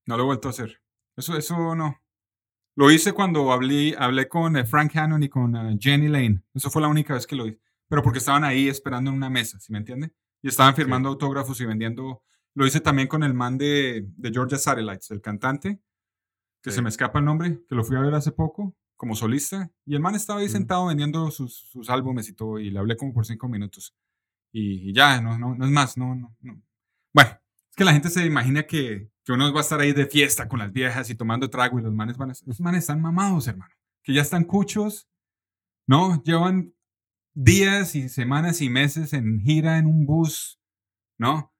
No lo he vuelto a hacer. Eso, eso no. Lo hice cuando hablé, hablé con eh, Frank Hannon y con eh, Jenny Lane. Eso fue la única vez que lo hice. Pero porque estaban ahí esperando en una mesa, ¿sí me entiende? Y estaban firmando autógrafos y vendiendo. Lo hice también con el man de, de Georgia Satellites, el cantante, que Sí. se me escapa el nombre, que lo fui a ver hace poco como solista. Y el man estaba ahí sentado vendiendo sus, sus álbumes y todo. Y le hablé como por cinco minutos. Y, y ya, no, no, no es más, no, no, no. Bueno, es que la gente se imagina que, que uno va a estar ahí de fiesta con las viejas y tomando trago y los manes van a... Los manes están mamados, hermano. Que ya están cuchos, ¿no? Llevan días y semanas y meses en gira en un bus, ¿no?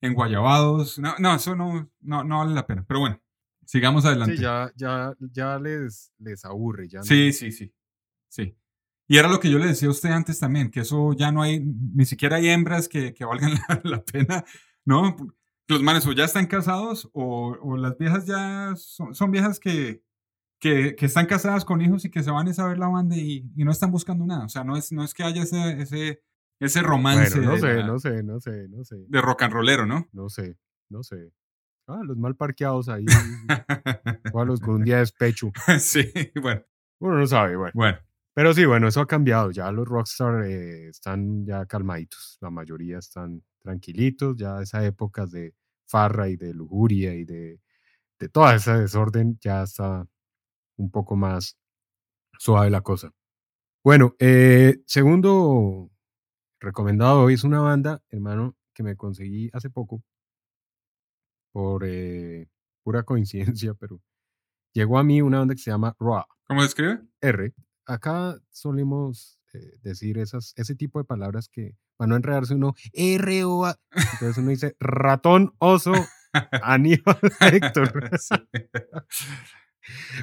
En Guayabados. No, no eso no, no, no vale la pena. Pero bueno, sigamos adelante. Sí, ya, ya, ya les, les aburre. Ya no- Sí, sí, sí. Sí. Y era lo que yo le decía a usted antes también, que eso ya no hay, ni siquiera hay hembras que, que valgan la, la pena, ¿no? Los manes o ya están casados o, o las viejas ya son, son viejas que, que, que están casadas con hijos y que se van a saber la banda y, y no están buscando nada. O sea, no es, no es que haya ese, ese, ese romance Bueno, no sé, la- no sé, no sé, no sé, de rock and rollero, ¿no? no sé, no sé. Ah, los mal parqueados ahí. o a los con un día de despecho. sí, bueno, Uno no sabe, bueno. bueno. Pero sí, bueno, eso ha cambiado. Ya los rockstar eh, están ya calmaditos. La mayoría están tranquilitos. Ya esa época de farra y de lujuria y de, de toda esa desorden ya está un poco más suave la cosa. Bueno, eh, segundo recomendado hoy es una banda, hermano, que me conseguí hace poco por eh, pura coincidencia, pero llegó a mí una banda que se llama Raw. ¿Cómo se escribe? R. Acá solemos eh, decir esas, ese tipo de palabras que para no enredarse uno, R o A. Entonces uno dice ratón, oso, Aníbal, Héctor. Sí.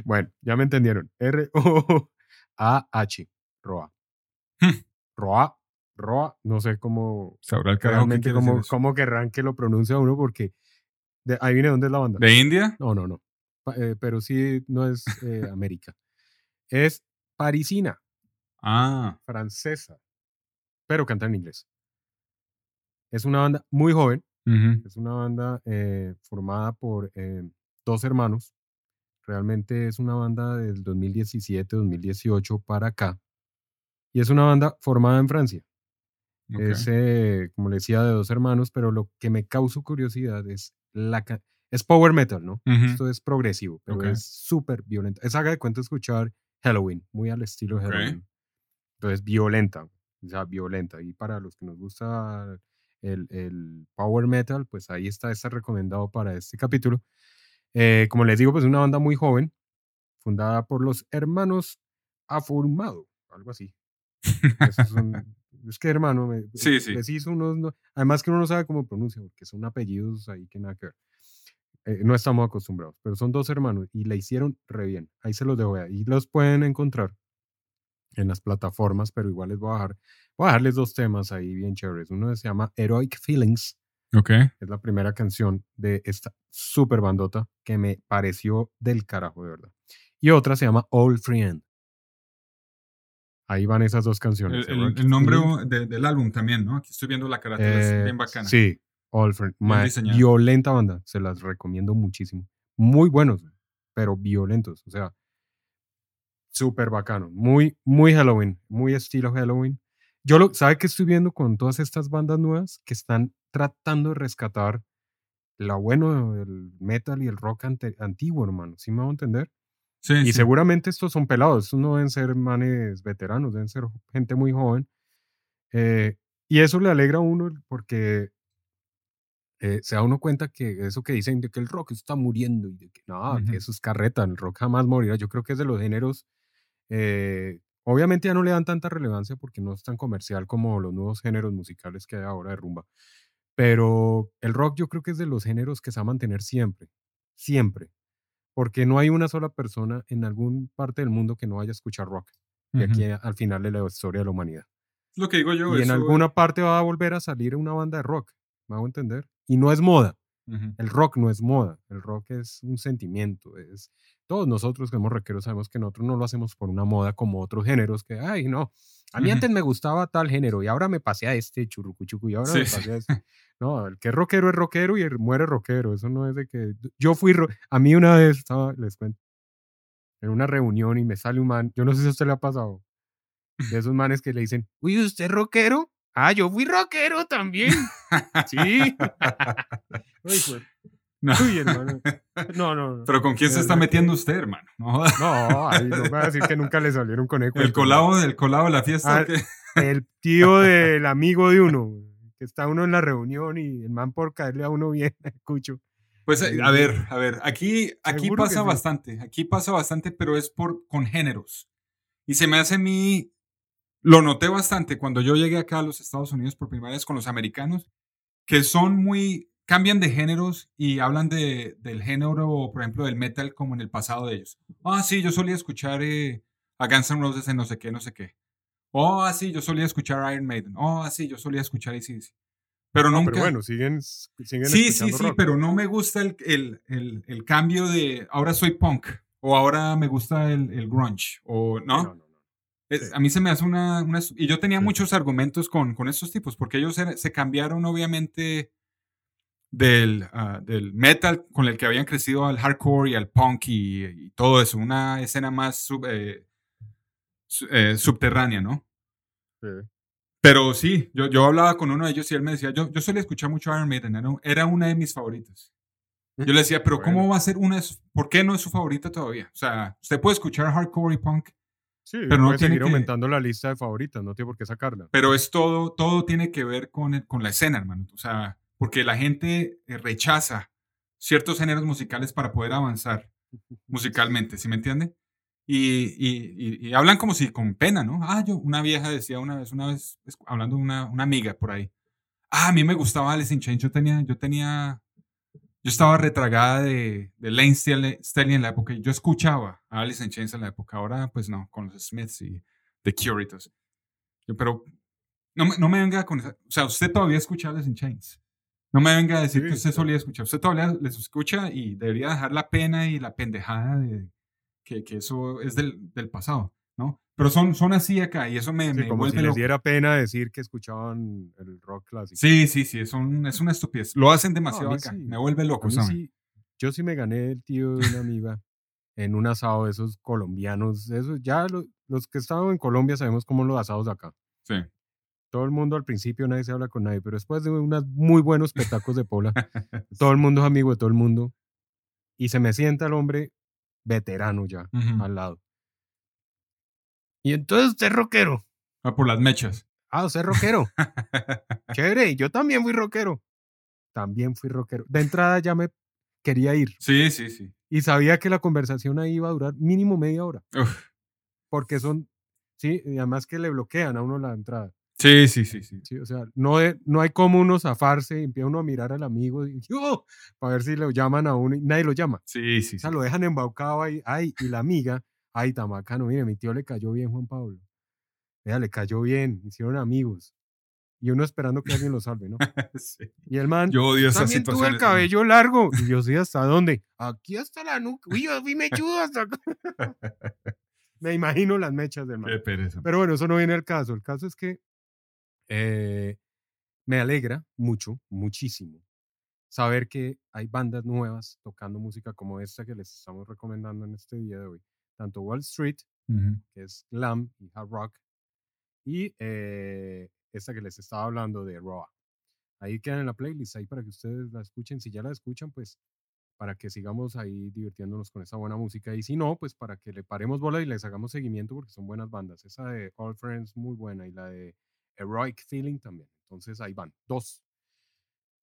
Bueno, ya me entendieron. R O A H. Roa. Hmm. Roa. Roa. No sé cómo Sabrá el carajo cómo, cómo querrán que lo pronuncie uno porque de, ahí viene dónde es la banda. ¿De India? No, no, no. Eh, pero sí no es eh, América. Es parisina. Ah, francesa, pero canta en inglés. Es una banda muy joven, es una banda eh, formada por eh, dos hermanos. Realmente es una banda del 2017-2018 para acá. Y es una banda formada en Francia. Es, eh, como le decía, de dos hermanos, pero lo que me causó curiosidad es la... Es power metal, ¿no? Esto es progresivo, pero es súper violento. Es haga de cuenta escuchar Halloween, muy al estilo Ok. Halloween. Entonces, violenta, o sea, violenta. Y para los que nos gusta el, el power metal, pues ahí está, está recomendado para este capítulo. Eh, como les digo, pues una banda muy joven, fundada por los hermanos Afurmado, algo así. Es, un- es que, hermano, me, Sí, sí. les hizo unos, no- además que uno no sabe cómo pronuncia, porque son apellidos ahí que nada que ver. Eh, no estamos acostumbrados, pero son dos hermanos y le hicieron re bien. Ahí se los dejo, ahí los pueden encontrar en las plataformas, pero igual les voy a dejar, voy a dejarles dos temas ahí bien chéveres. Uno se llama Heroic Feelings, Ok. es la primera canción de esta super bandota que me pareció del carajo, de verdad. Y otra se llama Old Friend. Ahí van esas dos El, canciones. el- Heroic el nombre de- del álbum también, ¿no? Aquí estoy viendo la carátula, es Eh, bien bacana. Sí, All Friend. Violenta banda, se las recomiendo muchísimo. Muy buenos, pero violentos, o sea, súper bacano. Muy, muy Halloween, muy estilo Halloween. Yo lo, ¿sabe qué estoy viendo con todas estas bandas nuevas que están tratando de rescatar lo bueno del metal y el rock ante- antiguo, hermano? ¿Sí me va a entender? Sí, Y sí. seguramente estos son pelados, estos no deben ser manes veteranos, deben ser gente muy joven. Eh, y eso le alegra a uno porque eh, se da uno cuenta que eso que dicen de que el rock está muriendo y de que no, Ujú. que eso es carreta, el rock jamás morirá. Yo creo que es de los géneros, eh, obviamente ya no le dan tanta relevancia porque no es tan comercial como los nuevos géneros musicales que hay ahora de rumba. Pero el rock yo creo que es de los géneros que se va a mantener siempre, siempre. Porque no hay una sola persona en algún parte del mundo que no vaya a escuchar rock. De Ujú. aquí a- al final de la historia de la humanidad. Lo que digo yo. y en alguna parte va a volver a salir una banda de rock. ¿Me hago entender? Y no es moda. El rock no es moda. El rock es un sentimiento. Es, todos nosotros que somos rockeros sabemos que nosotros no lo hacemos por una moda como otros géneros que, ay, no. A mí antes me gustaba tal género y ahora me pasé a este churrucuchucu y ahora me sí. pasé a este. No, el que es rockero es rockero y el muere rockero. Eso no es de que. Yo fui. ro- A mí una vez estaba, les cuento, en una reunión y me sale un man. Yo no sé si a usted le ha pasado. De esos manes que le dicen, uy, ¿usted es rockero? Ah, yo fui rockero también. sí. Uy, pues, No. uy, hermano. No, no, no. Pero ¿con quién se está metiendo usted, hermano? No. No, ay, no me va a decir que nunca le salieron con eco. El colado del colado de la fiesta. Ah. El tío del amigo de uno, que está uno en la reunión y el man por caerle a uno bien, escucho. Pues eh, a ver, a ver, aquí, aquí pasa bastante, aquí pasa bastante, pero es por con géneros. Y se me hace a mí, lo noté bastante cuando yo llegué acá a los Estados Unidos por primera vez con los americanos, que son muy, cambian de géneros y hablan de, del género, por ejemplo, del metal como en el pasado de ellos. Ah, sí, yo solía escuchar eh, a Guns N' Roses en no sé qué, no sé qué. Oh, ah, sí, yo solía escuchar Iron Maiden. Oh, ah, sí, yo solía escuchar ACDC. Pero No, nunca... pero bueno, siguen, siguen Sí, sí, sí, rock. pero no me gusta el, el, el, el cambio de ahora soy punk o ahora me gusta el, el grunge o no. Es- sí. A mí se me hace una... y yo tenía Sí. muchos argumentos con, con estos tipos porque ellos se, se cambiaron obviamente del, ah, del metal con el que habían crecido al hardcore y al punk y, y todo eso, una escena más sub- eh, su- eh, subterránea, ¿no? Sí. Pero sí, yo, yo hablaba con uno de ellos y él me decía, yo, yo solía escuchar mucho Iron Maiden, era, era una de mis favoritas. Yo le decía, pero ¿cómo va a ser una de sus- ¿Por qué no es su favorita todavía? O sea, usted puede escuchar hardcore y punk, Sí, Pero no tiene seguir que- aumentando la lista de favoritas, no tiene por qué sacarla. pero es todo, todo tiene que ver con, el- con la escena, hermano. O sea, porque la gente eh, rechaza ciertos géneros musicales para poder avanzar musicalmente, ¿sí me entiende? Y, y- y- y hablan como si con pena, ¿no? Ah, yo, una vieja decía una vez, una vez, hablando de una, una amiga por ahí. Ah, a mí me gustaba Alice in Chains. Yo tenía, yo tenía, yo estaba retragada de, de Lane Staley en la época. Yo escuchaba a Alice in Chains en la época. Ahora, pues no, con los Smiths y The Cure y todo eso. Yo, pero no, me- no me venga con esa, o sea, usted todavía escucha Alice in Chains. No me venga a decir Sí, que usted solía escuchar. Usted todavía les escucha y debería dejar la pena y la pendejada de que, que eso es del, del pasado, ¿no? Pero son, son así acá y eso me, Sí, me como si les loco. diera pena decir que escuchaban el rock clásico. Sí, sí, sí, es, un- es una estupidez. Lo hacen No, demasiado mí acá. sí. Me vuelve loco, sí- yo sí me gané el tío de una amiga en un asado de esos colombianos. Esos, ya lo- los que estaban en Colombia sabemos cómo los asados de acá. Sí. Todo el mundo al principio nadie se habla con nadie, pero después de unos muy buenos petacos de pola, todo el mundo es amigo de todo el mundo. Y se me sienta el hombre veterano ya Ujú. al lado. Y entonces usted es rockero. Ah, por las mechas. Ah, usted es rockero. Chévere, yo también fui rockero. También fui rockero. De entrada ya me quería ir sí, sí, sí. y sabía que la conversación ahí iba a durar mínimo media hora, Uf, porque son Sí, y además que le bloquean a uno la entrada. Sí, sí, sí, sí. Sí, o sea, no, no hay como uno zafarse y empieza uno a mirar al amigo y, ¡Oh! para ver si lo llaman a uno y nadie lo llama. Sí, sí, O sea, sí. lo dejan embaucado ahí. Ay, y la amiga, ay, tan bacano, mire, mi tío le cayó bien, Juan Pablo. Vea, le cayó bien, hicieron amigos. Y uno esperando que alguien lo salve, ¿no? Sí. Y el man, Yo odio esas también tuve el cabello largo. Y yo, sí, ¿hasta dónde? Aquí hasta la nuca. Uy, yo fui mechudo hasta acá. Me imagino las mechas del man. Qué pereza. Pero bueno, eso no viene al caso. El caso es que eh, me alegra mucho, muchísimo, saber que hay bandas nuevas tocando música como esta que les estamos recomendando en este día de hoy. Tanto Wall Street, que es glam y hard rock, y eh, esta que les estaba hablando de Raw. Ahí quedan en la playlist, ahí para que ustedes la escuchen. Si ya la escuchan, pues para que sigamos ahí divirtiéndonos con esa buena música. Y si no, pues para que le paremos bola y les hagamos seguimiento porque son buenas bandas. Esa de All Friends, muy buena, y la de Heroic Feeling también. Entonces ahí van, dos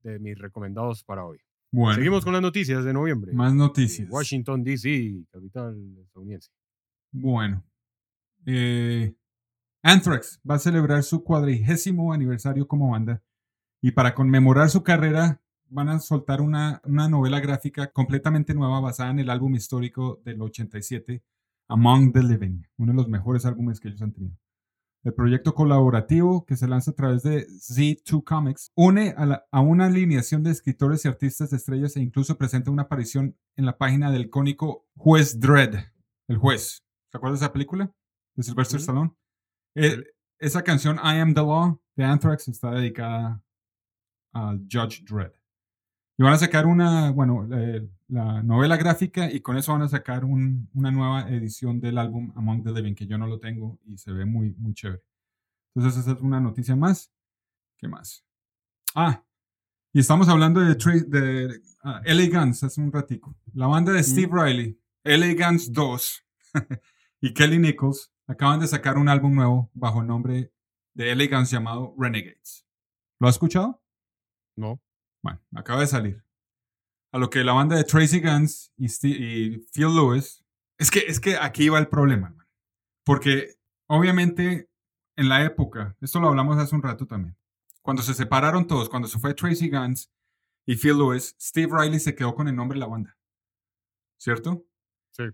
de mis recomendados para hoy. Bueno, Seguimos con las noticias de noviembre. más noticias. Washington, D.C., capital estadounidense. Bueno. Eh, Anthrax va a celebrar su cuadrigésimo aniversario como banda y para conmemorar su carrera van a soltar una, una novela gráfica completamente nueva basada en el álbum histórico del 87, Among the Living, uno de los mejores álbumes que ellos han tenido. El proyecto colaborativo que se lanza a través de Z2 Comics une a, la- a una alineación de escritores y artistas de estrellas e incluso presenta una aparición en la página del cónico Juez Dredd, el juez. ¿Se acuerdan de esa película? De Sylvester Ujú. Stallone. Eh, esa canción I Am the Law de Anthrax está dedicada al Judge Dredd. Y van a sacar una, bueno, eh, la novela gráfica y con eso van a sacar un- una nueva edición del álbum Among the Living, que yo no lo tengo y se ve muy, muy chévere. Entonces esa es una noticia más. ¿Qué más? Ah, y estamos hablando de, de ah, LA Guns hace un ratico. La banda de Steve Riley, LA Guns 2 y Kelly Nichols acaban de sacar un álbum nuevo bajo el nombre de LA Guns llamado Renegades. ¿Lo has escuchado? No. Bueno, acaba de salir. A lo que la banda de Tracy Guns y, y Phil Lewis. Es que, es que aquí va el problema, hermano. Porque obviamente en la época, esto lo hablamos hace un rato también, cuando se separaron todos, cuando se fue Tracy Guns y Phil Lewis, Steve Riley se quedó con el nombre de la banda. ¿Cierto? Sí.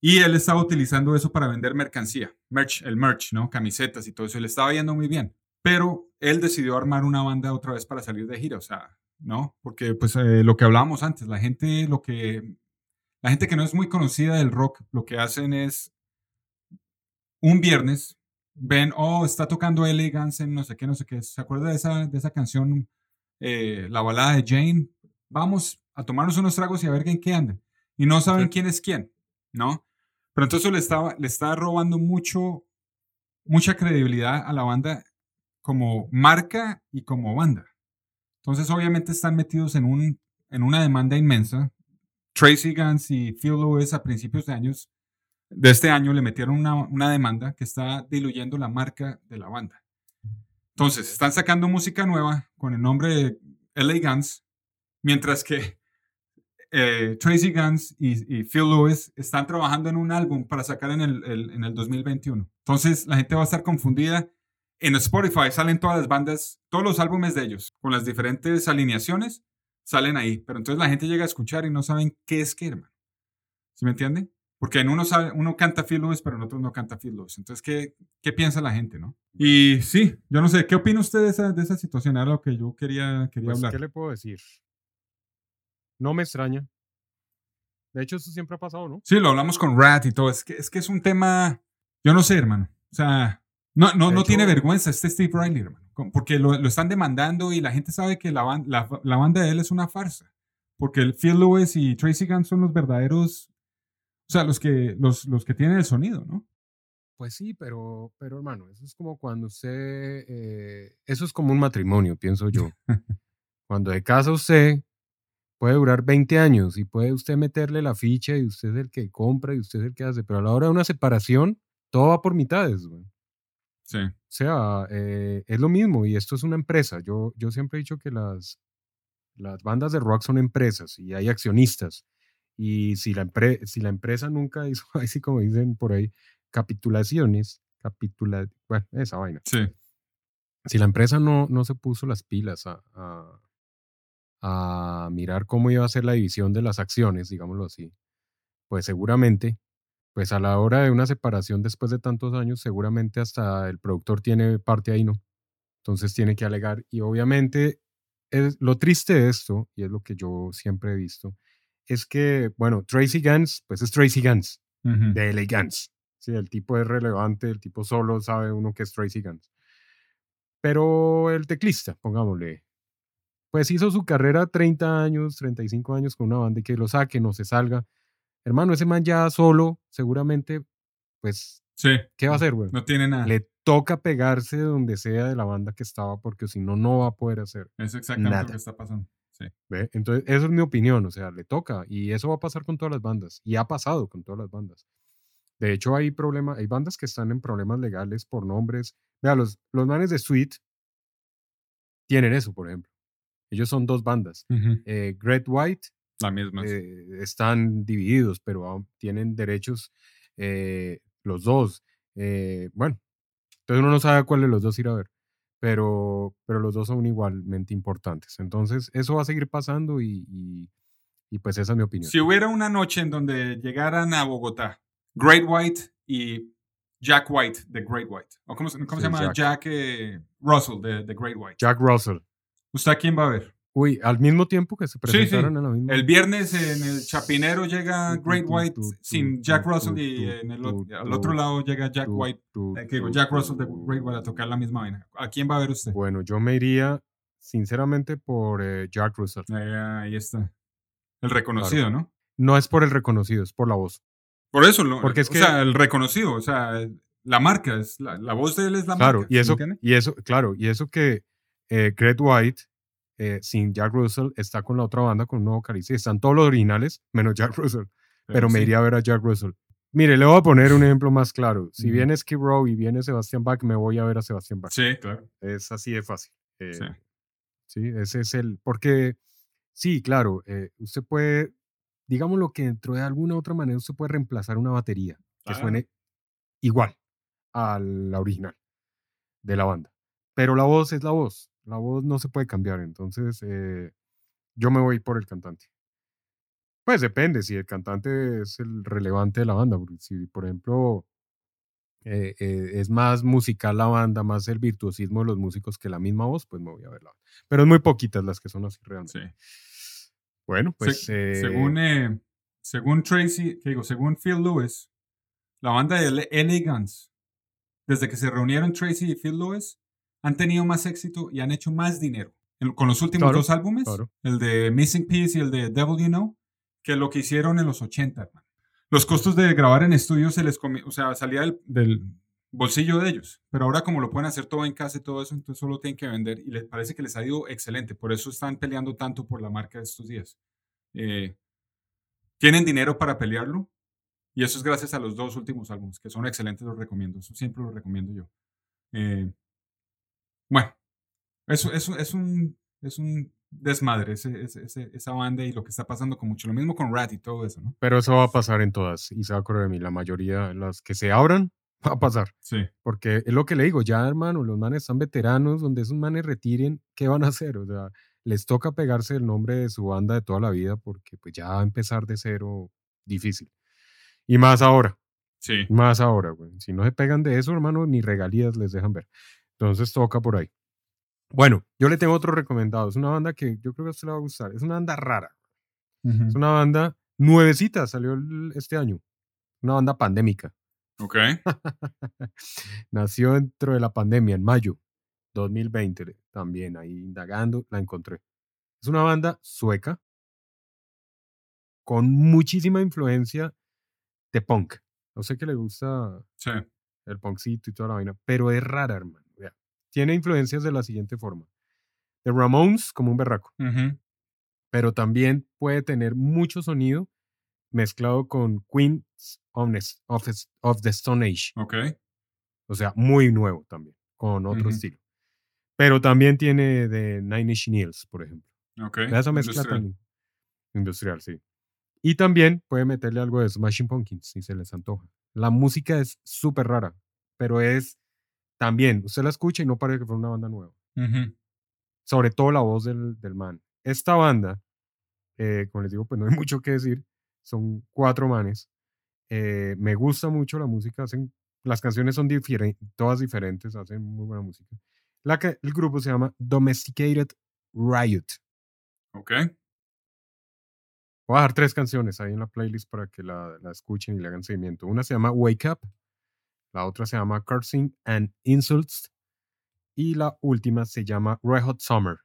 Y él estaba utilizando eso para vender mercancía, merch, el merch, ¿no? Camisetas y todo eso. Le estaba yendo muy bien. Pero él decidió armar una banda otra vez para salir de gira, o sea, ¿no? Porque pues eh, lo que hablábamos antes, la gente, lo que, la gente que no es muy conocida del rock, lo que hacen es un viernes, ven, oh, está tocando. Guns en no sé qué, no sé qué. ¿Se acuerda de esa, de esa canción, eh, la balada de Jane? Vamos a tomarnos unos tragos y a ver en qué andan. Y no saben Sí. quién es quién, ¿no? Pero entonces le estaba, le está robando mucho, mucha credibilidad a la banda como marca y como banda. Entonces, obviamente están metidos en, un, en una demanda inmensa. Tracy Guns y Phil Lewis a principios de años de este año le metieron una, una demanda que está diluyendo la marca de la banda. Entonces, están sacando música nueva con el nombre de LA Guns, mientras que eh, Tracy Guns y, y Phil Lewis están trabajando en un álbum para sacar en el, el- en el 2021. Entonces, la gente va a estar confundida. En Spotify salen todas las bandas, todos los álbumes de ellos, con las diferentes alineaciones, salen ahí. Pero entonces la gente llega a escuchar y no saben qué es qué, hermano. ¿Sí me entiende? Porque en uno, sabe, uno canta Phil Lewis, pero en otros no canta Phil Lewis. Entonces, ¿qué, qué piensa la gente, no? Y sí, yo no sé, ¿qué opina usted de esa, de esa situación? Era lo que yo quería, quería Pues, hablar. ¿qué le puedo decir? No me extraña. De hecho, eso siempre ha pasado, ¿no? Sí, lo hablamos con Rat y todo. Es que es, que es un tema, yo no sé, hermano. O sea, no, no, no tiene vergüenza este Steve Riley, hermano. Porque lo, lo están demandando y la gente sabe que la, ban- la, la banda de él es una farsa. Porque el Phil Lewis y Tracy Guns son los verdaderos, o sea, los que, los, los que tienen el sonido, ¿no? Pues sí, pero, pero hermano, eso es como cuando usted, eh, eso es como un matrimonio, pienso yo. cuando de casa usted puede durar 20 años y puede usted meterle la ficha y usted es el que compra y usted es el que hace, pero a la hora de una separación, todo va por mitades. güey. Sí. O sea, eh, es lo mismo y esto es una empresa. Yo, yo siempre he dicho que las, las bandas de rock son empresas y hay accionistas. Y si la, empre- si la empresa nunca hizo, así como dicen por ahí, capitulaciones, capitula, bueno, esa vaina. Sí. Si la empresa no, no se puso las pilas a, a, a mirar cómo iba a ser la división de las acciones, digámoslo así, pues seguramente, pues a la hora de una separación después de tantos años, seguramente hasta el productor tiene parte ahí, ¿no? Entonces tiene que alegar. Y obviamente, es, lo triste de esto, y es lo que yo siempre he visto, es que, bueno, Tracy Gans, pues es Tracy Gans, Ujú. de LA Gans. Sí, el tipo es relevante, el tipo solo sabe uno que es Tracy Gans. Pero el teclista, pongámosle, pues hizo su carrera 30 años, 35 años con una banda y que lo saque, no se salga. Hermano, ese man ya solo, seguramente, pues, Sí. ¿qué va a hacer, güey? No tiene nada. Le toca pegarse de donde sea de la banda que estaba, porque si no, no va a poder hacer. Es exactamente Nada. lo que está pasando. Sí. ¿ve? Entonces, eso es mi opinión, o sea, le toca. Y eso va a pasar con todas las bandas. Y ha pasado con todas las bandas. De hecho, hay problemas, hay bandas que están en problemas legales por nombres. Vea, los, los manes de Sweet tienen eso, por ejemplo. Ellos son dos bandas. Eh, Great White La misma. eh, están divididos, pero tienen derechos eh, los dos. Eh, bueno, entonces uno no sabe cuál de los dos ir a ver, pero, pero los dos son igualmente importantes. Entonces, eso va a seguir pasando y, y- y pues esa es mi opinión. Si hubiera una noche en donde llegaran a Bogotá Great White y Jack White de Great White, o cómo, se- cómo Sí, se llama Jack. Jack, eh, Russell de, de Great White. Jack Russell. ¿Usted a quién va a ver? Uy, al mismo tiempo que se sí. presentaron a la misma. El viernes en el Chapinero llega Great White sin Jack Russell y en el, al otro lado llega Jack White, eh, que digo, tu, Jack Russell de. Great White a tocar la misma vaina. ¿A quién va a ver usted? Bueno, yo me iría sinceramente por eh, Jack Russell. Eh, ahí está. El reconocido, ¿no? No es por el reconocido, es por la voz. Por eso, lo, Porque es o que- sea, el reconocido, o sea, la marca, es la, la voz de él es la Claro, marca. y ¿sí me eso, y eso, claro, y eso que eh, Greg White eh, sin Jack Russell está con la otra banda con un nuevo vocalista. y Están todos los originales, menos Jack Russell. Pero me iría a ver a Jack Russell. Mire, le voy a poner un ejemplo más claro. Si viene Skid Row y viene Sebastián Bach, me voy a ver a Sebastián Bach. Sí, claro. Es así de fácil. Eh, Sí. sí. ese es el. Porque, sí, claro, eh, usted puede, digámoslo que dentro de alguna otra manera, usted puede reemplazar una batería que suene igual a la original de la banda. Pero la voz es la voz. La voz no se puede cambiar. Entonces, eh, yo me voy por el cantante. Pues depende si el cantante es el relevante de la banda. Porque si, por ejemplo, eh, eh, es más musical la banda, más el virtuosismo de los músicos que la misma voz, pues me voy a ver la banda. Pero es muy poquitas las que son así realmente. Sí. Bueno, pues. Se- según, según Tracy, que digo, según Phil Lewis, la banda de LA Guns, desde que se reunieron Tracy y Phil Lewis, han tenido más éxito y han hecho más dinero en- con los últimos Claro, dos álbumes, claro. el de Missing Piece y el de Devil You Know, que lo que hicieron en los 80, hermano. Los costos de grabar en estudio se les comi- o sea, salía del, del bolsillo de ellos, pero ahora como lo pueden hacer todo en casa y todo eso, entonces solo tienen que vender y les parece que les ha ido excelente, por eso están peleando tanto por la marca de estos días. Eh, tienen dinero para pelearlo y eso es gracias a los dos últimos álbumes, que son excelentes, los recomiendo, eso siempre los recomiendo yo. Eh, bueno, eso, eso es, un, es un desmadre ese- ese- esa banda y lo que está pasando con mucho, lo mismo con Rat y todo eso, ¿no? Pero eso va a pasar en todas. Y se va a acordar de mí. La mayoría, las que se abran, va a pasar. Sí, Porque es lo que le digo, ya hermano, los manes están veteranos, donde esos manes retiren, ¿qué van a hacer? O sea, les toca pegarse el nombre de su banda de toda la vida porque pues ya va a empezar de cero difícil. Y más ahora, sí. más ahora, güey. Si no se pegan de eso, hermano, ni regalías les dejan ver. Entonces toca por ahí. Bueno, yo le tengo otro recomendado. Es una banda que yo creo que a usted le va a gustar. Es una banda rara. Es una banda nuevecita, salió el- este año. Una banda pandémica. Ok. Nació dentro de la pandemia, en mayo 2020. le- También ahí indagando, la encontré. Es una banda sueca con muchísima influencia de punk. No sé que le gusta Sí. el punkcito y toda la vaina, pero es rara, hermano. Tiene influencias de la siguiente forma. De Ramones, como un berraco, pero también puede tener mucho sonido mezclado con Queens of, of the Stone Age. Ok. O sea, muy nuevo también, con otro estilo. Pero también tiene de Nine Inch Nails, por ejemplo. Ok. Esa mezcla Industrial. tan industrial, sí. Y también puede meterle algo de Smashing Pumpkins si se les antoja. La música es súper rara, pero es también, usted la escucha y no parece que fue una banda nueva. Sobre todo la voz del, del man. Esta banda, eh, como les digo, pues no hay mucho que decir. Son cuatro manes. Eh, me gusta mucho la música. Hacen, las canciones son diferen- todas diferentes. Hacen muy buena música. La que, el grupo se llama Domesticated Riot. Ok. Voy a dejar tres canciones ahí en la playlist para que la, la escuchen y le hagan seguimiento. Una se llama Wake Up, la otra se llama Cursing and Insults y la última se llama Red Hot Summer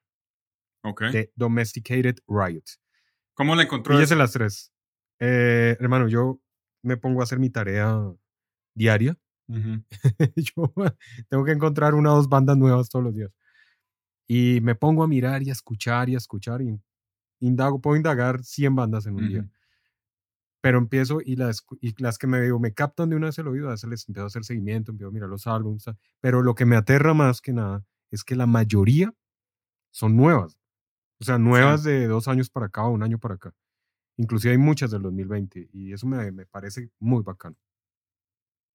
Ok. de Domesticated Riot. ¿Cómo la encontró? Fíjese las tres. Eh, hermano, yo me pongo a hacer mi tarea diaria. Yo tengo que encontrar una o dos bandas nuevas todos los días. Y me pongo a mirar y a escuchar y a escuchar y indago, puedo indagar 100 bandas en un día Ujú. Pero empiezo y las, y las que me me captan de una vez el oído, a veces les empiezo a hacer seguimiento, empiezo a mirar los álbumes, pero lo que me aterra más que nada es que la mayoría son nuevas, o sea, nuevas de dos años para acá o un año para acá. Inclusive hay muchas del 2020 y eso me, me parece muy bacano.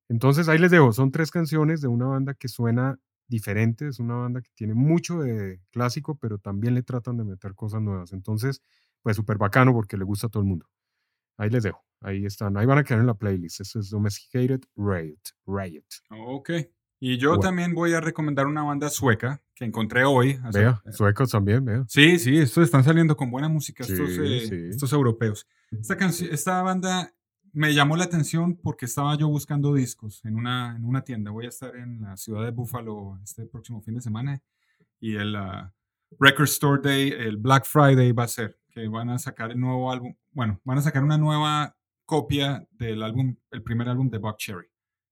Entonces ahí les dejo, son tres canciones de una banda que suena diferente, es una banda que tiene mucho de clásico, pero también le tratan de meter cosas nuevas. Entonces, pues súper bacano porque le gusta a todo el mundo. Ahí les dejo. Ahí están. Ahí van a quedar en la playlist. Eso es Domesticated Riot. Riot. Ok. Y yo Bueno. también voy a recomendar una banda sueca que encontré hoy. Vea, eh, suecos también, vea. Sí, sí, estos están saliendo con buena música, estos, Sí, eh, sí. estos europeos. Esta, esta banda me llamó la atención porque estaba yo buscando discos en una, en una tienda. Voy a estar en la ciudad de Buffalo este próximo fin de semana y el ah, Record Store Day, el Black Friday va a ser, que van a sacar el nuevo álbum, bueno, van a sacar una nueva copia del álbum, el primer álbum de Buck Cherry,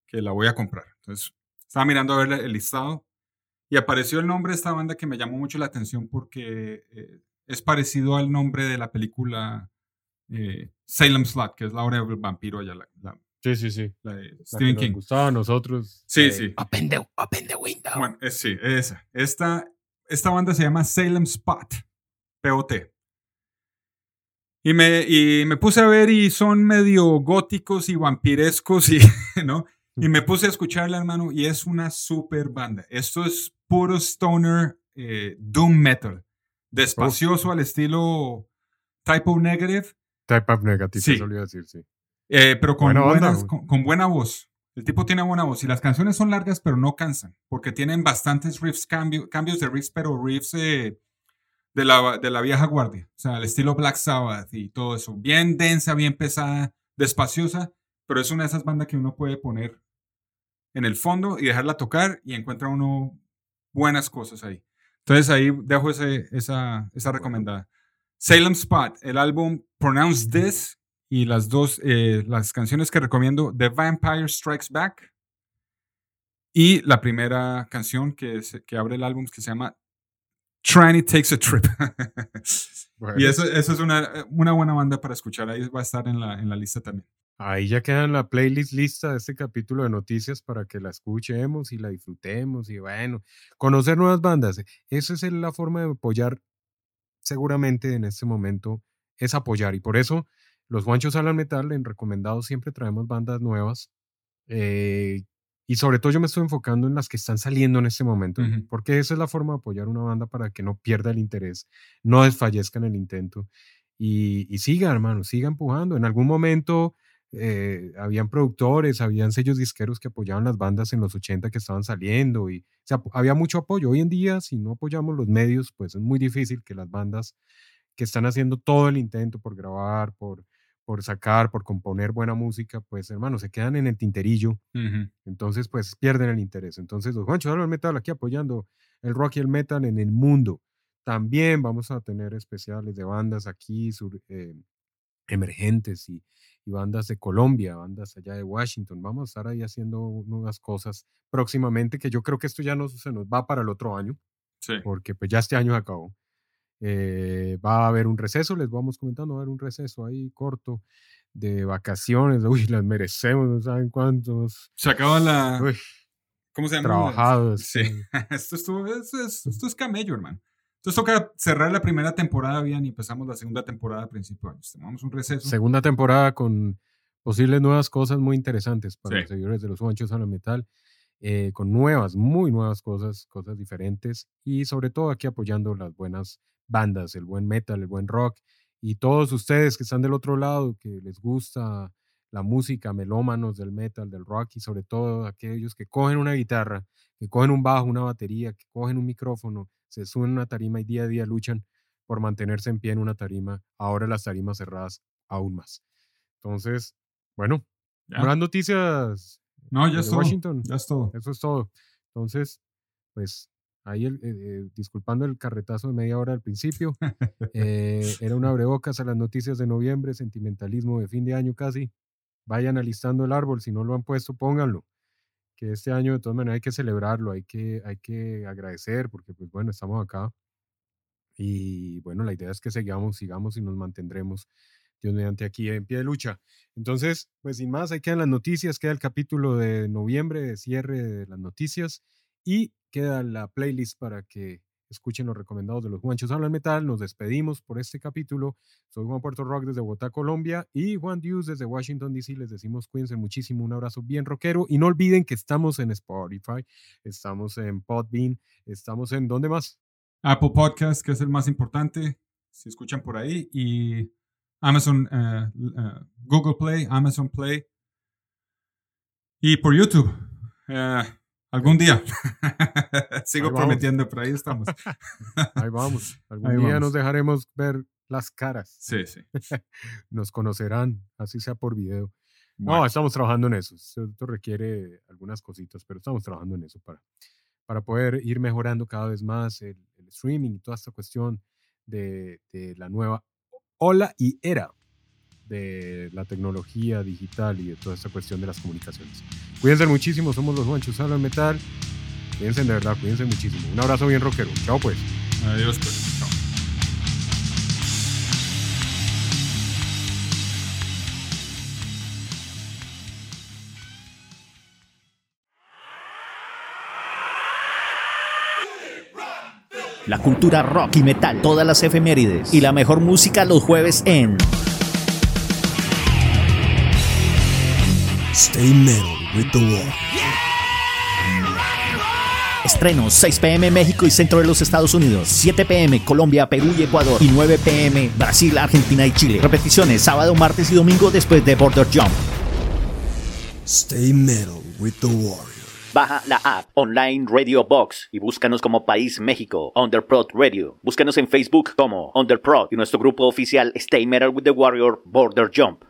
que la voy a comprar. Entonces, estaba mirando a ver el listado y apareció el nombre de esta banda que me llamó mucho la atención porque eh, es parecido al nombre de la película eh, Salem Slot, que es la hora del vampiro allá, la, la- Sí, sí, sí. la de La que Stephen nos King. gustaba a nosotros. Sí, eh, sí. Open the, open the window. Bueno, es- sí, esa. Esta, esta banda se llama Salem Spot, POT. Y me, y me puse a ver y son medio góticos y vampirescos y, ¿no? Y me puse a escucharla, hermano, y es una super banda. Esto es puro stoner eh, doom metal. Despacioso al estilo Typo Negative, Type of Negative, Sí. eso le iba a decir, sí. eh, pero con, Buena buenas- con buena voz. El tipo tiene buena voz y las canciones son largas, pero no cansan, porque tienen bastantes riffs, cambio- cambios de riffs, pero riffs eh, de, la, de la vieja guardia. O sea, el estilo Black Sabbath y todo eso. Bien densa, bien pesada, despaciosa, pero es una de esas bandas que uno puede poner en el fondo y dejarla tocar y encuentra uno buenas cosas ahí. Entonces ahí dejo ese- esa, esa recomendada. Salem Spot, el álbum Pronounce This y las dos, eh, las canciones que recomiendo, The Vampire Strikes Back y la primera canción que, se- que abre el álbum que se llama Tranny Takes a Trip. Bueno, y eso, eso es una, una buena banda para escuchar, ahí va a estar en la, en la lista también. Ahí ya queda en la playlist lista de este capítulo de noticias para que la escuchemos y la disfrutemos y bueno, conocer nuevas bandas. Esa es la forma de apoyar seguramente en este momento, es apoyar. Y por eso los Juanchos Alan Metal en recomendados siempre traemos bandas nuevas. eh, y sobre todo yo me estoy enfocando en las que están saliendo en este momento, porque esa es la forma de apoyar una banda para que no pierda el interés, no desfallezca en el intento y, y siga, hermano, siga empujando. En algún momento eh, habían productores, habían sellos disqueros que apoyaban las bandas en los 80 que estaban saliendo y o sea, había mucho apoyo. Hoy en día, si no apoyamos los medios, pues es muy difícil que las bandas que están haciendo todo el intento por grabar, por, por sacar, por componer buena música, pues hermano, se quedan en el tinterillo entonces, pues pierden el interés. Entonces, los Juancho del Metal aquí apoyando el rock y el metal en el mundo. También vamos a tener especiales de bandas aquí sur- eh, emergentes y, y bandas de Colombia, bandas allá de Washington. Vamos a estar ahí haciendo nuevas cosas próximamente, que yo creo que esto ya no se nos va para el otro año, Sí. porque pues ya este año se acabó. Eh, va a haber un receso, les vamos comentando, va a haber un receso ahí corto de vacaciones. Uy, las merecemos, no saben cuántos. Se acaba la... Uy, ¿Cómo se llama? trabajados. Sí. esto, esto, es, esto es camello, hermano. Entonces toca cerrar la primera temporada bien y empezamos la segunda temporada a principio de año. Tomamos un receso. Segunda temporada con posibles nuevas cosas muy interesantes para Sí. los seguidores de los Juanchos a la Metal. eh, con nuevas, muy nuevas cosas, cosas diferentes y sobre todo aquí apoyando las buenas bandas, el buen metal, el buen rock y todos ustedes que están del otro lado, que les gusta la música, melómanos del metal, del rock y sobre todo aquellos que cogen una guitarra, que cogen un bajo, una batería, que cogen un micrófono, se suben a una tarima y día a día luchan por mantenerse en pie en una tarima, ahora las tarimas cerradas aún más. Entonces, bueno, buenas noticias. No, ya desde es todo. Washington. Ya es todo. Eso es todo. Entonces, pues ahí, el- eh, disculpando el carretazo de media hora al principio, eh, era un abrebocas a las noticias de noviembre, sentimentalismo de fin de año casi. Vayan alistando el árbol, si no lo han puesto, pónganlo. Que este año de todas maneras hay que celebrarlo, hay que, hay que agradecer, porque pues bueno, estamos acá. Y bueno, la idea es que sigamos, sigamos y nos mantendremos, Dios mediante aquí en pie de lucha. Entonces, pues sin más, ahí quedan las noticias, queda el capítulo de noviembre de cierre de las noticias y queda la playlist para que escuchen los recomendados de los Juanchos Hablan Metal. Nos despedimos por este capítulo. Soy Juan Puerto Rock desde Bogotá, Colombia y Juan Diuz desde Washington, D.C. Les decimos cuídense muchísimo, un abrazo bien rockero y no olviden que estamos en Spotify, estamos en Podbean, estamos en ¿dónde más? Apple Podcast, que es el más importante, si escuchan por ahí, y Amazon, eh, eh, Google Play, Amazon Play, y por YouTube. Eh, algún día. Sigo prometiendo, pero ahí estamos. Ahí vamos. Algún Ahí día vamos. nos dejaremos ver las caras. Sí, sí. Nos conocerán, así sea por video. No, estamos trabajando en eso. Esto requiere algunas cositas, pero estamos trabajando en eso para, para poder ir mejorando cada vez más el, el streaming y toda esta cuestión de, de la nueva ola y era de la tecnología digital y de toda esta cuestión de las comunicaciones. Cuídense muchísimo, somos los Juanchos Hablan Metal. Cuídense de verdad, cuídense muchísimo. Un abrazo bien rockero. Chao pues. adiós, pues. Chao. La cultura rock y metal, todas las efemérides y la mejor música los jueves en Stay metal with the war. estrenos 6 pm México y centro de los Estados Unidos, 7 pm Colombia, Perú y Ecuador y 9 pm Brasil, Argentina y Chile. Repeticiones sábado, martes y domingo después de Border Jump. Stay metal with the warrior. Baja la app Online Radio Box y búscanos como País México, Underprod Radio. Búscanos en Facebook como Underprod y nuestro grupo oficial Stay Metal with the Warrior Border Jump.